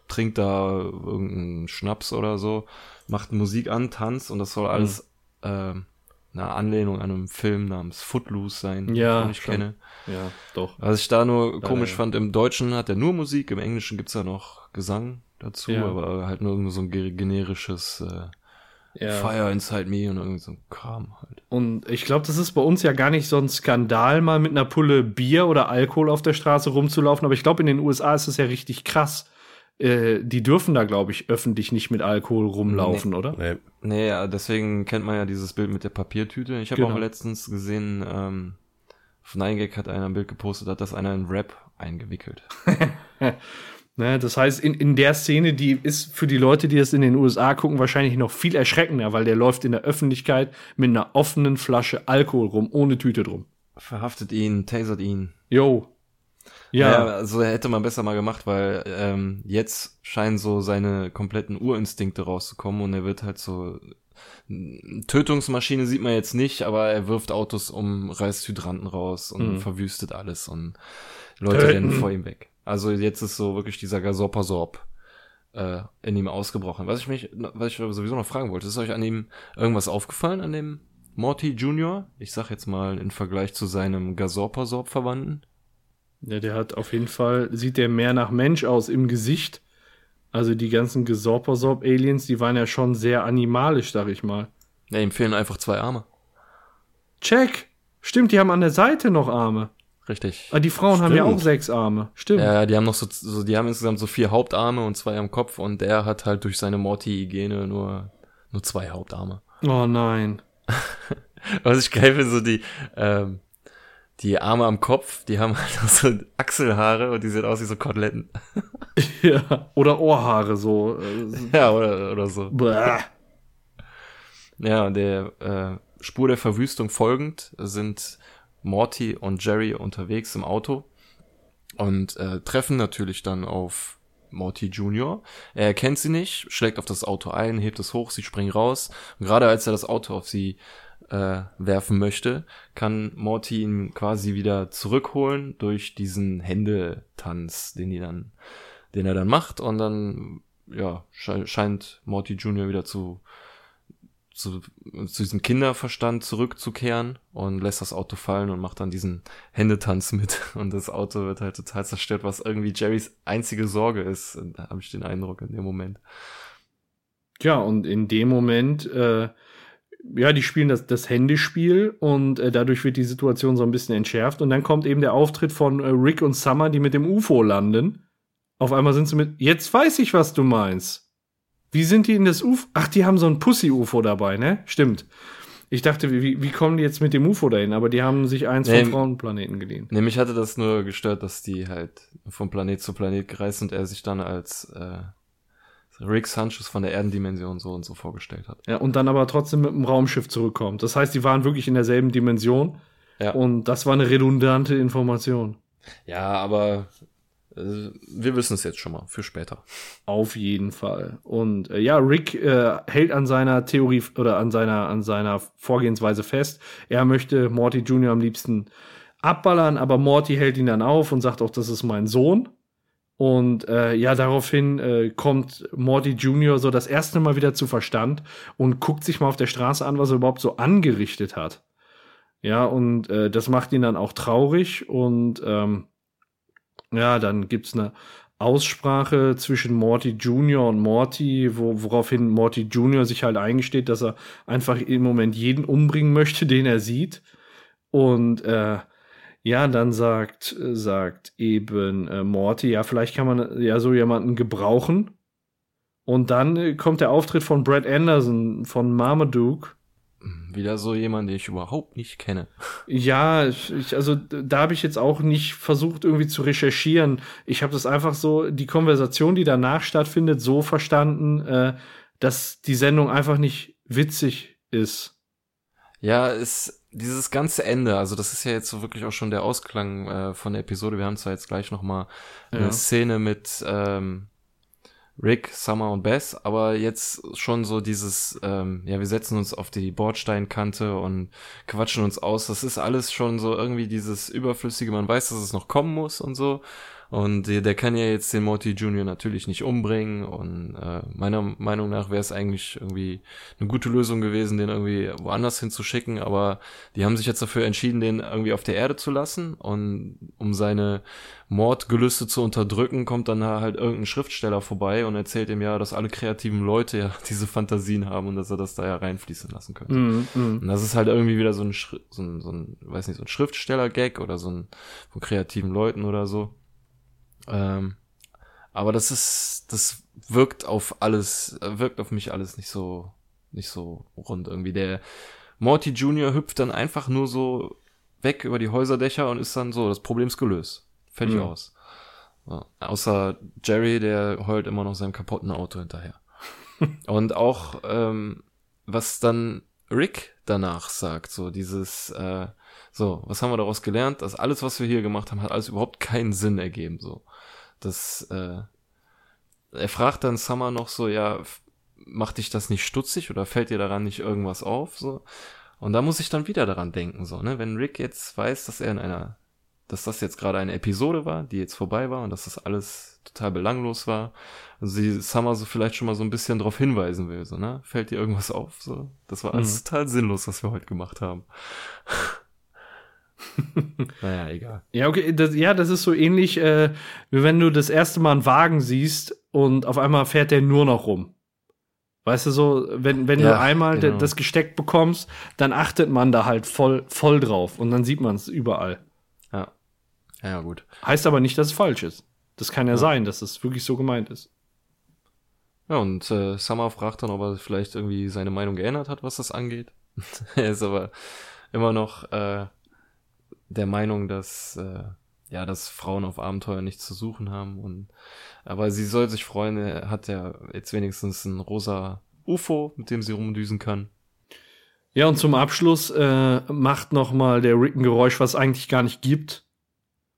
trinkt da irgendeinen Schnaps oder so, macht Musik an, tanzt und das soll alles ähm, eine Anlehnung an einen Film namens Footloose sein, Ja, den ich schon. kenne. Ja, doch. Was ich da nur komisch ja. fand, im Deutschen hat er nur Musik, im Englischen gibt's ja noch Gesang dazu, Ja. aber halt nur so ein ge- generisches äh, Ja. Fire Inside Me und irgend so ein Kram halt. Und ich glaube, das ist bei uns ja gar nicht so ein Skandal, mal mit einer Pulle Bier oder Alkohol auf der Straße rumzulaufen. Aber ich glaube, in den USA ist es ja richtig krass. Äh, die dürfen da, glaube ich, öffentlich nicht mit Alkohol rumlaufen, oder? nee. Nee, ja, deswegen kennt man ja dieses Bild mit der Papiertüte. Ich habe Genau. auch letztens gesehen, ähm, auf 9gag hat einer ein Bild gepostet, hat das einer in Rap eingewickelt. Ne, das heißt, in, in der Szene, die ist für die Leute, die das in den USA gucken, wahrscheinlich noch viel erschreckender, weil der läuft in der Öffentlichkeit mit einer offenen Flasche Alkohol rum, ohne Tüte drum. Verhaftet ihn, tasert ihn. Jo. Ja, Ja, also hätte man besser mal gemacht, weil ähm, jetzt scheinen so seine kompletten Urinstinkte rauszukommen und er wird halt so Tötungsmaschine sieht man jetzt nicht, aber er wirft Autos um, reißt Hydranten raus und Mhm. verwüstet alles und Leute Töten. rennen vor ihm weg. Also jetzt ist so wirklich dieser Gasorpasorb äh, in ihm ausgebrochen. Was ich mich, was ich sowieso noch fragen wollte, ist euch an ihm irgendwas aufgefallen, an dem Morty Jr.? Ich sag jetzt mal im Vergleich zu seinem Gasorpasorb-Verwandten. Ja, der hat auf jeden Fall, sieht der mehr nach Mensch aus im Gesicht. Also die ganzen Gesorpersorb-Aliens, die waren ja schon sehr animalisch, sag ich mal. Ja, ihm fehlen einfach zwei Arme. Check! Stimmt, die haben an der Seite noch Arme. Richtig. Ah, die Frauen haben ja Stimmt. auch sechs Arme. Stimmt. Ja, die haben noch so, so, die haben insgesamt so vier Hauptarme und zwei am Kopf und der hat halt durch seine Morty-Gene nur, nur zwei Hauptarme. Oh nein. Was ich geil finde, so die, ähm, die Arme am Kopf, die haben halt auch so Achselhaare und die sehen aus wie so Koteletten. ja. Oder Ohrhaare so. äh, Ja, oder, oder so. Bäh. Ja, der äh, Spur der Verwüstung folgend sind Morty und Jerry unterwegs im Auto und äh, treffen natürlich dann auf Morty Jr. Er erkennt sie nicht, schlägt auf das Auto ein, hebt es hoch, sie springen raus. Und gerade als er das Auto auf sie äh, werfen möchte, kann Morty ihn quasi wieder zurückholen durch diesen Händetanz, den die dann, den er dann macht und dann ja sche scheint Morty Jr. wieder zu zu, zu diesem Kinderverstand zurückzukehren und lässt das Auto fallen und macht dann diesen Händetanz mit und das Auto wird halt total zerstört, was irgendwie Jerrys einzige Sorge ist, habe ich den Eindruck in dem Moment. Ja, und in dem Moment, äh, ja, die spielen das, das Handyspiel und äh, dadurch wird die Situation so ein bisschen entschärft. Und dann kommt eben der Auftritt von äh, Rick und Summer, die mit dem UFO landen. Auf einmal sind sie mit, jetzt weiß ich, was du meinst. Wie sind die in das UFO? Ach, die haben so ein Pussy-UFO dabei, ne? Stimmt. Ich dachte, wie, wie kommen die jetzt mit dem UFO dahin? Aber die haben sich eins Nee, vom Frauenplaneten geliehen. Nämlich hatte das nur gestört, dass die halt von Planet zu Planet gereist sind und er sich dann als äh, Rick Sanchez von der Erdendimension so und so vorgestellt hat. Ja, und dann aber trotzdem mit dem Raumschiff zurückkommt. Das heißt, die waren wirklich in derselben Dimension. Ja. Und das war eine redundante Information. Ja, aber äh, wir wissen es jetzt schon mal für später. Auf jeden Fall. Und äh, ja, Rick äh, hält an seiner Theorie oder an seiner, an seiner Vorgehensweise fest. Er möchte Morty Jr. am liebsten abballern, aber Morty hält ihn dann auf und sagt auch, das ist mein Sohn. Und äh, ja, daraufhin äh, kommt Morty Jr. so das erste Mal wieder zu Verstand und guckt sich mal auf der Straße an, was er überhaupt so angerichtet hat. Ja, und äh, das macht ihn dann auch traurig und ähm, ja, dann gibt's eine Aussprache zwischen Morty Jr. und Morty, wo, woraufhin Morty Jr. sich halt eingesteht, dass er einfach im Moment jeden umbringen möchte, den er sieht. Und äh, ja, dann sagt, sagt eben äh, Morty, ja, vielleicht kann man ja so jemanden gebrauchen. Und dann äh, kommt der Auftritt von Brad Anderson von Marmaduke. Wieder so jemand, den ich überhaupt nicht kenne. Ja, ich, also da habe ich jetzt auch nicht versucht irgendwie zu recherchieren. Ich habe das einfach so, die Konversation, die danach stattfindet, so verstanden, äh, dass die Sendung einfach nicht witzig ist. Ja, es, dieses ganze Ende, also das ist ja jetzt so wirklich auch schon der Ausklang äh, von der Episode. Wir haben zwar jetzt gleich noch mal eine Ja. Szene mit ähm, Rick, Summer und Bess, aber jetzt schon so dieses, ähm, ja, wir setzen uns auf die Bordsteinkante und quatschen uns aus. Das ist alles schon so irgendwie dieses Überflüssige. Man weiß, dass es noch kommen muss und so. Und der, der kann ja jetzt den Morty Jr. natürlich nicht umbringen. Und äh, meiner Meinung nach wäre es eigentlich irgendwie eine gute Lösung gewesen, den irgendwie woanders hinzuschicken. Aber die haben sich jetzt dafür entschieden, den irgendwie auf der Erde zu lassen. Und um seine Mordgelüste zu unterdrücken, kommt dann halt irgendein Schriftsteller vorbei und erzählt ihm ja, dass alle kreativen Leute ja diese Fantasien haben und dass er das da ja reinfließen lassen könnte. Mhm, mhm. Und das ist halt irgendwie wieder so ein, Schri so ein, so ein weiß nicht, so ein Schriftsteller-Gag oder so ein von kreativen Leuten oder so. Ähm, aber das ist, das wirkt auf alles, äh, wirkt auf mich alles nicht so, nicht so rund irgendwie. Der Morty Jr. hüpft dann einfach nur so weg über die Häuserdächer und ist dann so, das Problem ist gelöst. Fertig Mhm. aus. Ja. Außer Jerry, der heult immer noch seinem kaputten Auto hinterher. und auch, ähm, was dann Rick danach sagt, so dieses, äh, so, was haben wir daraus gelernt? Dass alles, was wir hier gemacht haben, hat alles überhaupt keinen Sinn ergeben, so. Das, äh, er fragt dann Summer noch so, ja, macht dich das nicht stutzig oder fällt dir daran nicht irgendwas auf, so. Und da muss ich dann wieder daran denken, so, ne, wenn Rick jetzt weiß, dass er in einer, dass das jetzt gerade eine Episode war, die jetzt vorbei war und dass das alles total belanglos war, also sie Summer so vielleicht schon mal so ein bisschen darauf hinweisen will, so, ne, fällt dir irgendwas auf, so. Das war alles total sinnlos, was wir heute gemacht haben. naja, egal. Ja, okay, das, ja, das ist so ähnlich, äh, wie wenn du das erste Mal einen Wagen siehst und auf einmal fährt der nur noch rum. Weißt du so, wenn, wenn du Ja, einmal de- genau. das gesteckt bekommst, dann achtet man da halt voll, voll drauf und dann sieht man es überall. Ja. Ja, gut. Heißt aber nicht, dass es falsch ist. Das kann ja, sein, dass es wirklich so gemeint ist. Ja, und äh, Summer fragt dann, ob er vielleicht irgendwie seine Meinung geändert hat, was das angeht. er ist aber immer noch äh, der Meinung, dass äh, ja, dass Frauen auf Abenteuer nichts zu suchen haben und aber sie soll sich freuen, er hat ja jetzt wenigstens ein rosa UFO, mit dem sie rumdüsen kann. Ja, und zum Abschluss äh, macht noch mal der Rick ein Geräusch, was es eigentlich gar nicht gibt.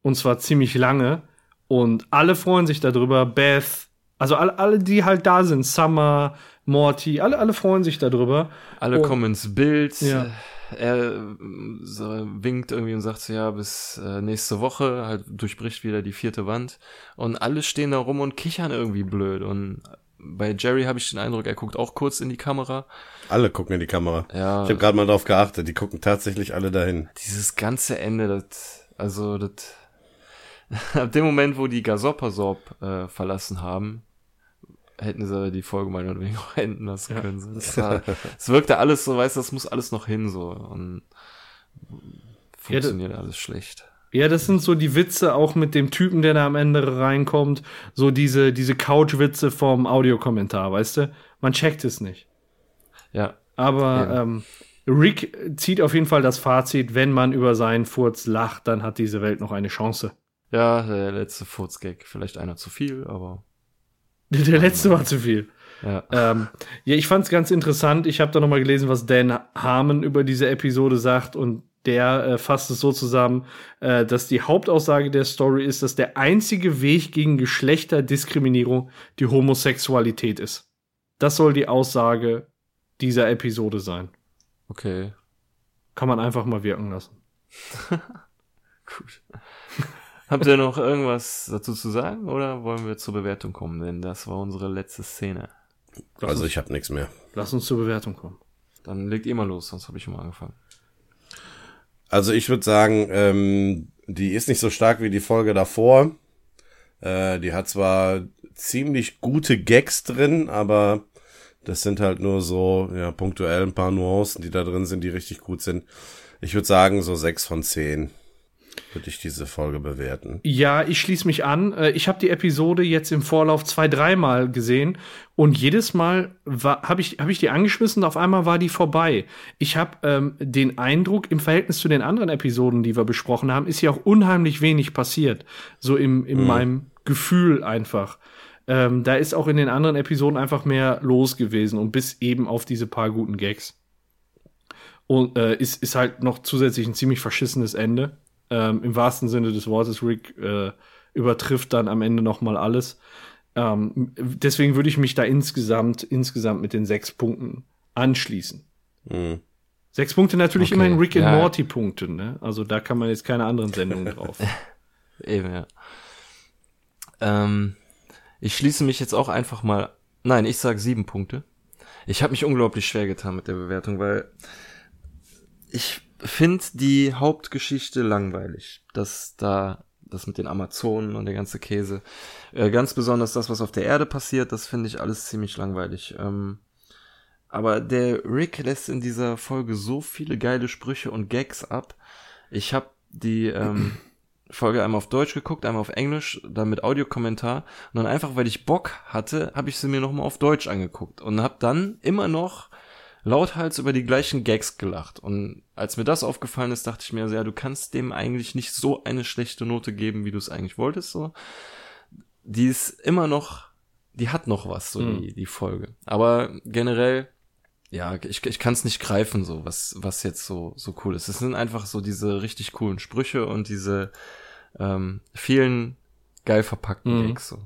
Und zwar ziemlich lange. Und alle freuen sich darüber. Beth, also alle, alle die halt da sind, Summer, Morty, alle, alle freuen sich darüber. Alle Oh. kommen ins Bild. Ja. Er äh, so winkt irgendwie und sagt so, ja, bis äh, nächste Woche, halt durchbricht wieder die vierte Wand. Und alle stehen da rum und kichern irgendwie blöd. Und bei Jerry habe ich den Eindruck, er guckt auch kurz in die Kamera. Alle gucken in die Kamera. Ja. Ich habe gerade mal drauf geachtet, die gucken tatsächlich alle dahin. Dieses ganze Ende, das, also das, ab dem Moment, wo die Gasopasorb äh, verlassen haben, hätten sie die Folge weniger auch enden lassen können. So, das, war, es wirkte alles so, weißt du, das muss alles noch hin so und funktioniert alles schlecht. Ja, das sind so die Witze auch mit dem Typen, der da am Ende reinkommt. So diese, diese Couch-Witze vom Audiokommentar, weißt du? Man checkt es nicht. Ja, Aber Ja. ähm, Rick zieht auf jeden Fall das Fazit, wenn man über seinen Furz lacht, dann hat diese Welt noch eine Chance. ja, der letzte Furzgag, vielleicht einer zu viel, aber Der, letzte war zu viel. ja. Ähm, ja, ich fand es ganz interessant. Ich habe da noch mal gelesen, was Dan Harmon über diese Episode sagt und der äh, fasst es so zusammen, äh, dass die Hauptaussage der Story ist, dass der einzige Weg gegen Geschlechterdiskriminierung die Homosexualität ist. Das soll die Aussage dieser Episode sein. Okay, Kann man einfach mal wirken lassen. gut. Habt ihr noch irgendwas dazu zu sagen oder wollen wir zur Bewertung kommen? Denn das war unsere letzte Szene. Also ich habe nichts mehr. Lass uns zur Bewertung kommen. Dann legt ihr mal los, sonst habe ich schon mal angefangen. Also ich würde sagen, ähm, die ist nicht so stark wie die Folge davor. Äh, die hat zwar ziemlich gute Gags drin, aber das sind halt nur so, ja, punktuell ein paar Nuancen, die da drin sind, die richtig gut sind. Ich würde sagen, so sechs von zehn würde ich diese Folge bewerten. Ja, ich schließe mich an. Äh, ich habe die Episode jetzt im Vorlauf zwei, dreimal gesehen und jedes Mal habe ich, hab ich die angeschmissen und auf einmal war die vorbei. Ich habe ähm, den Eindruck, im Verhältnis zu den anderen Episoden, die wir besprochen haben, ist ja auch unheimlich wenig passiert. So im, in mhm. meinem Gefühl einfach. Ähm, da ist auch in den anderen Episoden einfach mehr los gewesen und bis eben auf diese paar guten Gags. Und äh, ist, ist halt noch zusätzlich ein ziemlich verschissenes Ende ähm, im wahrsten Sinne des Wortes, Rick äh, übertrifft dann am Ende noch mal alles. Ähm, deswegen würde ich mich da insgesamt, insgesamt mit den sechs Punkten anschließen. Mhm. Sechs Punkte natürlich okay. immerhin Rick and ja. Morty Punkte, ne? Also da kann man jetzt keine anderen Sendungen drauf. Eben, ja. Ähm, ich schließe mich jetzt auch einfach mal. Nein, ich sag sieben Punkte. Ich habe mich unglaublich schwer getan mit der Bewertung, weil ich finde die Hauptgeschichte langweilig. dass da, das mit den Amazonen und der ganze Käse. Äh, ganz besonders das, was auf der Erde passiert, das finde ich alles ziemlich langweilig. Ähm, aber der Rick lässt in dieser Folge so viele geile Sprüche und Gags ab. Ich habe die ähm, Folge einmal auf Deutsch geguckt, einmal auf Englisch, dann mit Audiokommentar. Und dann einfach, weil ich Bock hatte, habe ich sie mir nochmal auf Deutsch angeguckt und habe dann immer noch lauthals über die gleichen Gags gelacht. Und als mir das aufgefallen ist, dachte ich mir, ja, du kannst dem eigentlich nicht so eine schlechte Note geben, wie du es eigentlich wolltest, so. Die ist immer noch, die hat noch was, so mhm. die, die Folge. Aber generell, ja, ich, ich kann es nicht greifen, so, was, was jetzt so, so cool ist. Es sind einfach so diese richtig coolen Sprüche und diese ähm, vielen geil verpackten mhm. Gags, so.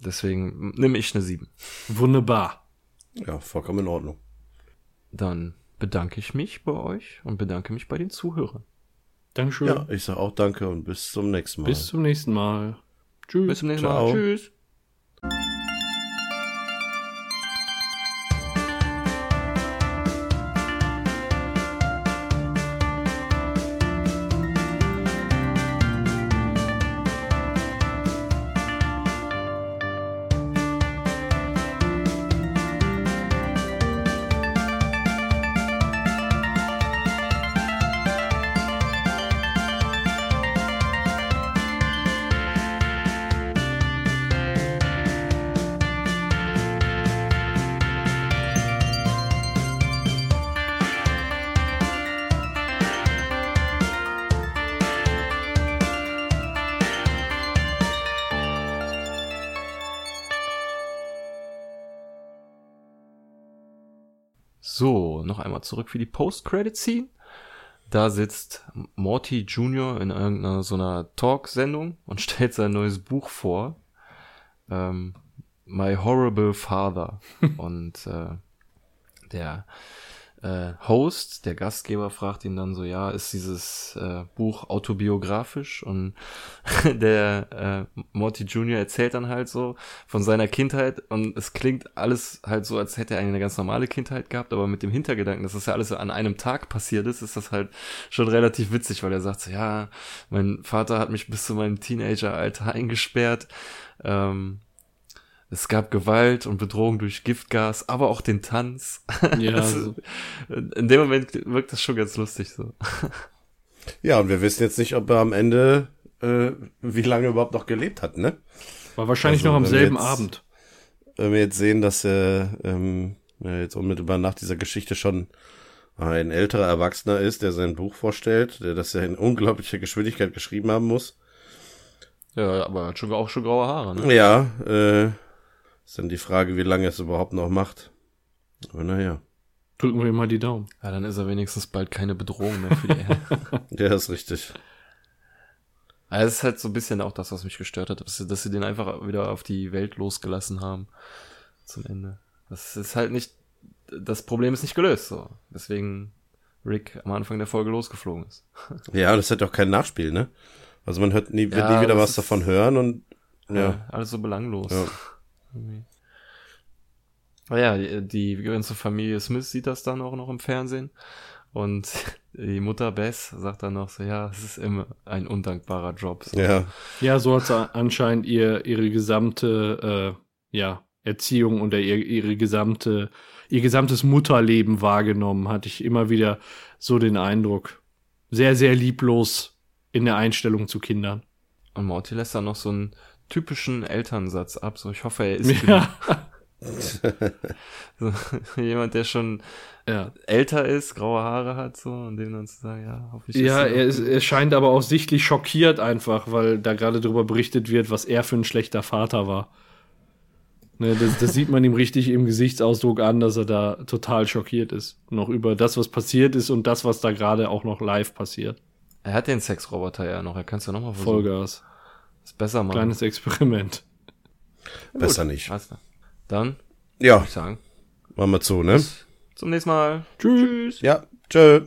Deswegen nehme ich eine 7. Wunderbar. Ja, vollkommen in Ordnung. Dann bedanke ich mich bei euch und bedanke mich bei den Zuhörern. Dankeschön. Ja, ich sage auch danke und bis zum nächsten Mal. Bis zum nächsten Mal. Tschüss. Bis zum nächsten Ciao. Mal. Tschüss. So, noch einmal zurück für die Post-Credit-Scene. Da sitzt Morty Jr. in irgendeiner so einer Talk-Sendung und stellt sein neues Buch vor. Ähm, My Horrible Father. und äh, der äh, Host, der Gastgeber, fragt ihn dann so, ja, ist dieses äh, Buch autobiografisch? Und der äh, Morty Jr. erzählt dann halt so von seiner Kindheit und es klingt alles halt so, als hätte er eine ganz normale Kindheit gehabt, aber mit dem Hintergedanken, dass das ja alles an einem Tag passiert ist, ist das halt schon relativ witzig, weil er sagt so, ja, mein Vater hat mich bis zu meinem Teenageralter eingesperrt. Ähm, es gab Gewalt und Bedrohung durch Giftgas, aber auch den Tanz. Ja. also. In dem Moment wirkt das schon ganz lustig so. Ja, und wir wissen jetzt nicht, ob er am Ende äh, wie lange er überhaupt noch gelebt hat, ne? War wahrscheinlich also, noch am selben jetzt, Abend. Wenn wir jetzt sehen, dass er ähm, jetzt unmittelbar nach dieser Geschichte schon ein älterer Erwachsener ist, der sein Buch vorstellt, der das ja in unglaublicher Geschwindigkeit geschrieben haben muss. Ja, aber hat schon auch schon graue Haare, ne? Ja, äh, ist dann die Frage, wie lange er es überhaupt noch macht. Aber naja. Drücken wir ihm mal die Daumen. Ja, dann ist er wenigstens bald keine Bedrohung mehr für die Erde. Der ist richtig. Also es ist halt so ein bisschen auch das, was mich gestört hat, dass sie, dass sie den einfach wieder auf die Welt losgelassen haben. Zum Ende. Das ist halt nicht, das Problem ist nicht gelöst, so. Deswegen Rick am Anfang der Folge losgeflogen ist. Ja, das hat auch kein Nachspiel, ne? Also man hört nie, wird Ja, nie wieder was davon hören und Ja, ja. alles so belanglos. Ja. Irgendwie. Aber ja, die, die ganze Familie Smith sieht das dann auch noch im Fernsehen. Und die Mutter Bess sagt dann noch so, ja, es ist immer ein undankbarer Job. So. Ja, Ja, so hat sie anscheinend ihr, ihre gesamte äh, ja, Erziehung und ihr, ihre gesamte, ihr gesamtes Mutterleben wahrgenommen, hatte ich immer wieder so den Eindruck. Sehr, sehr lieblos in der Einstellung zu Kindern. Und Morty lässt dann noch so einen typischen Elternsatz ab. So, ich hoffe, er ist Ja, so, jemand, der schon ja. älter ist, graue Haare hat, so, und dem dann zu sagen, ja, hoffentlich ja ist er, ist, er scheint aber auch sichtlich schockiert einfach, weil da gerade darüber berichtet wird, was er für ein schlechter Vater war. Ne, das, das sieht man ihm richtig im Gesichtsausdruck an, dass er da total schockiert ist. Noch über das, was passiert ist und das, was da gerade auch noch live passiert. Er hat den Sexroboter ja noch, er kann es ja nochmal versuchen. Vollgas. Ist besser machen. Kleines Experiment. besser nicht. Alles klar. Dann, Ja, würde ich sagen, machen wir zu, ne? zum nächsten Mal. Tschüss. Ja, tschö.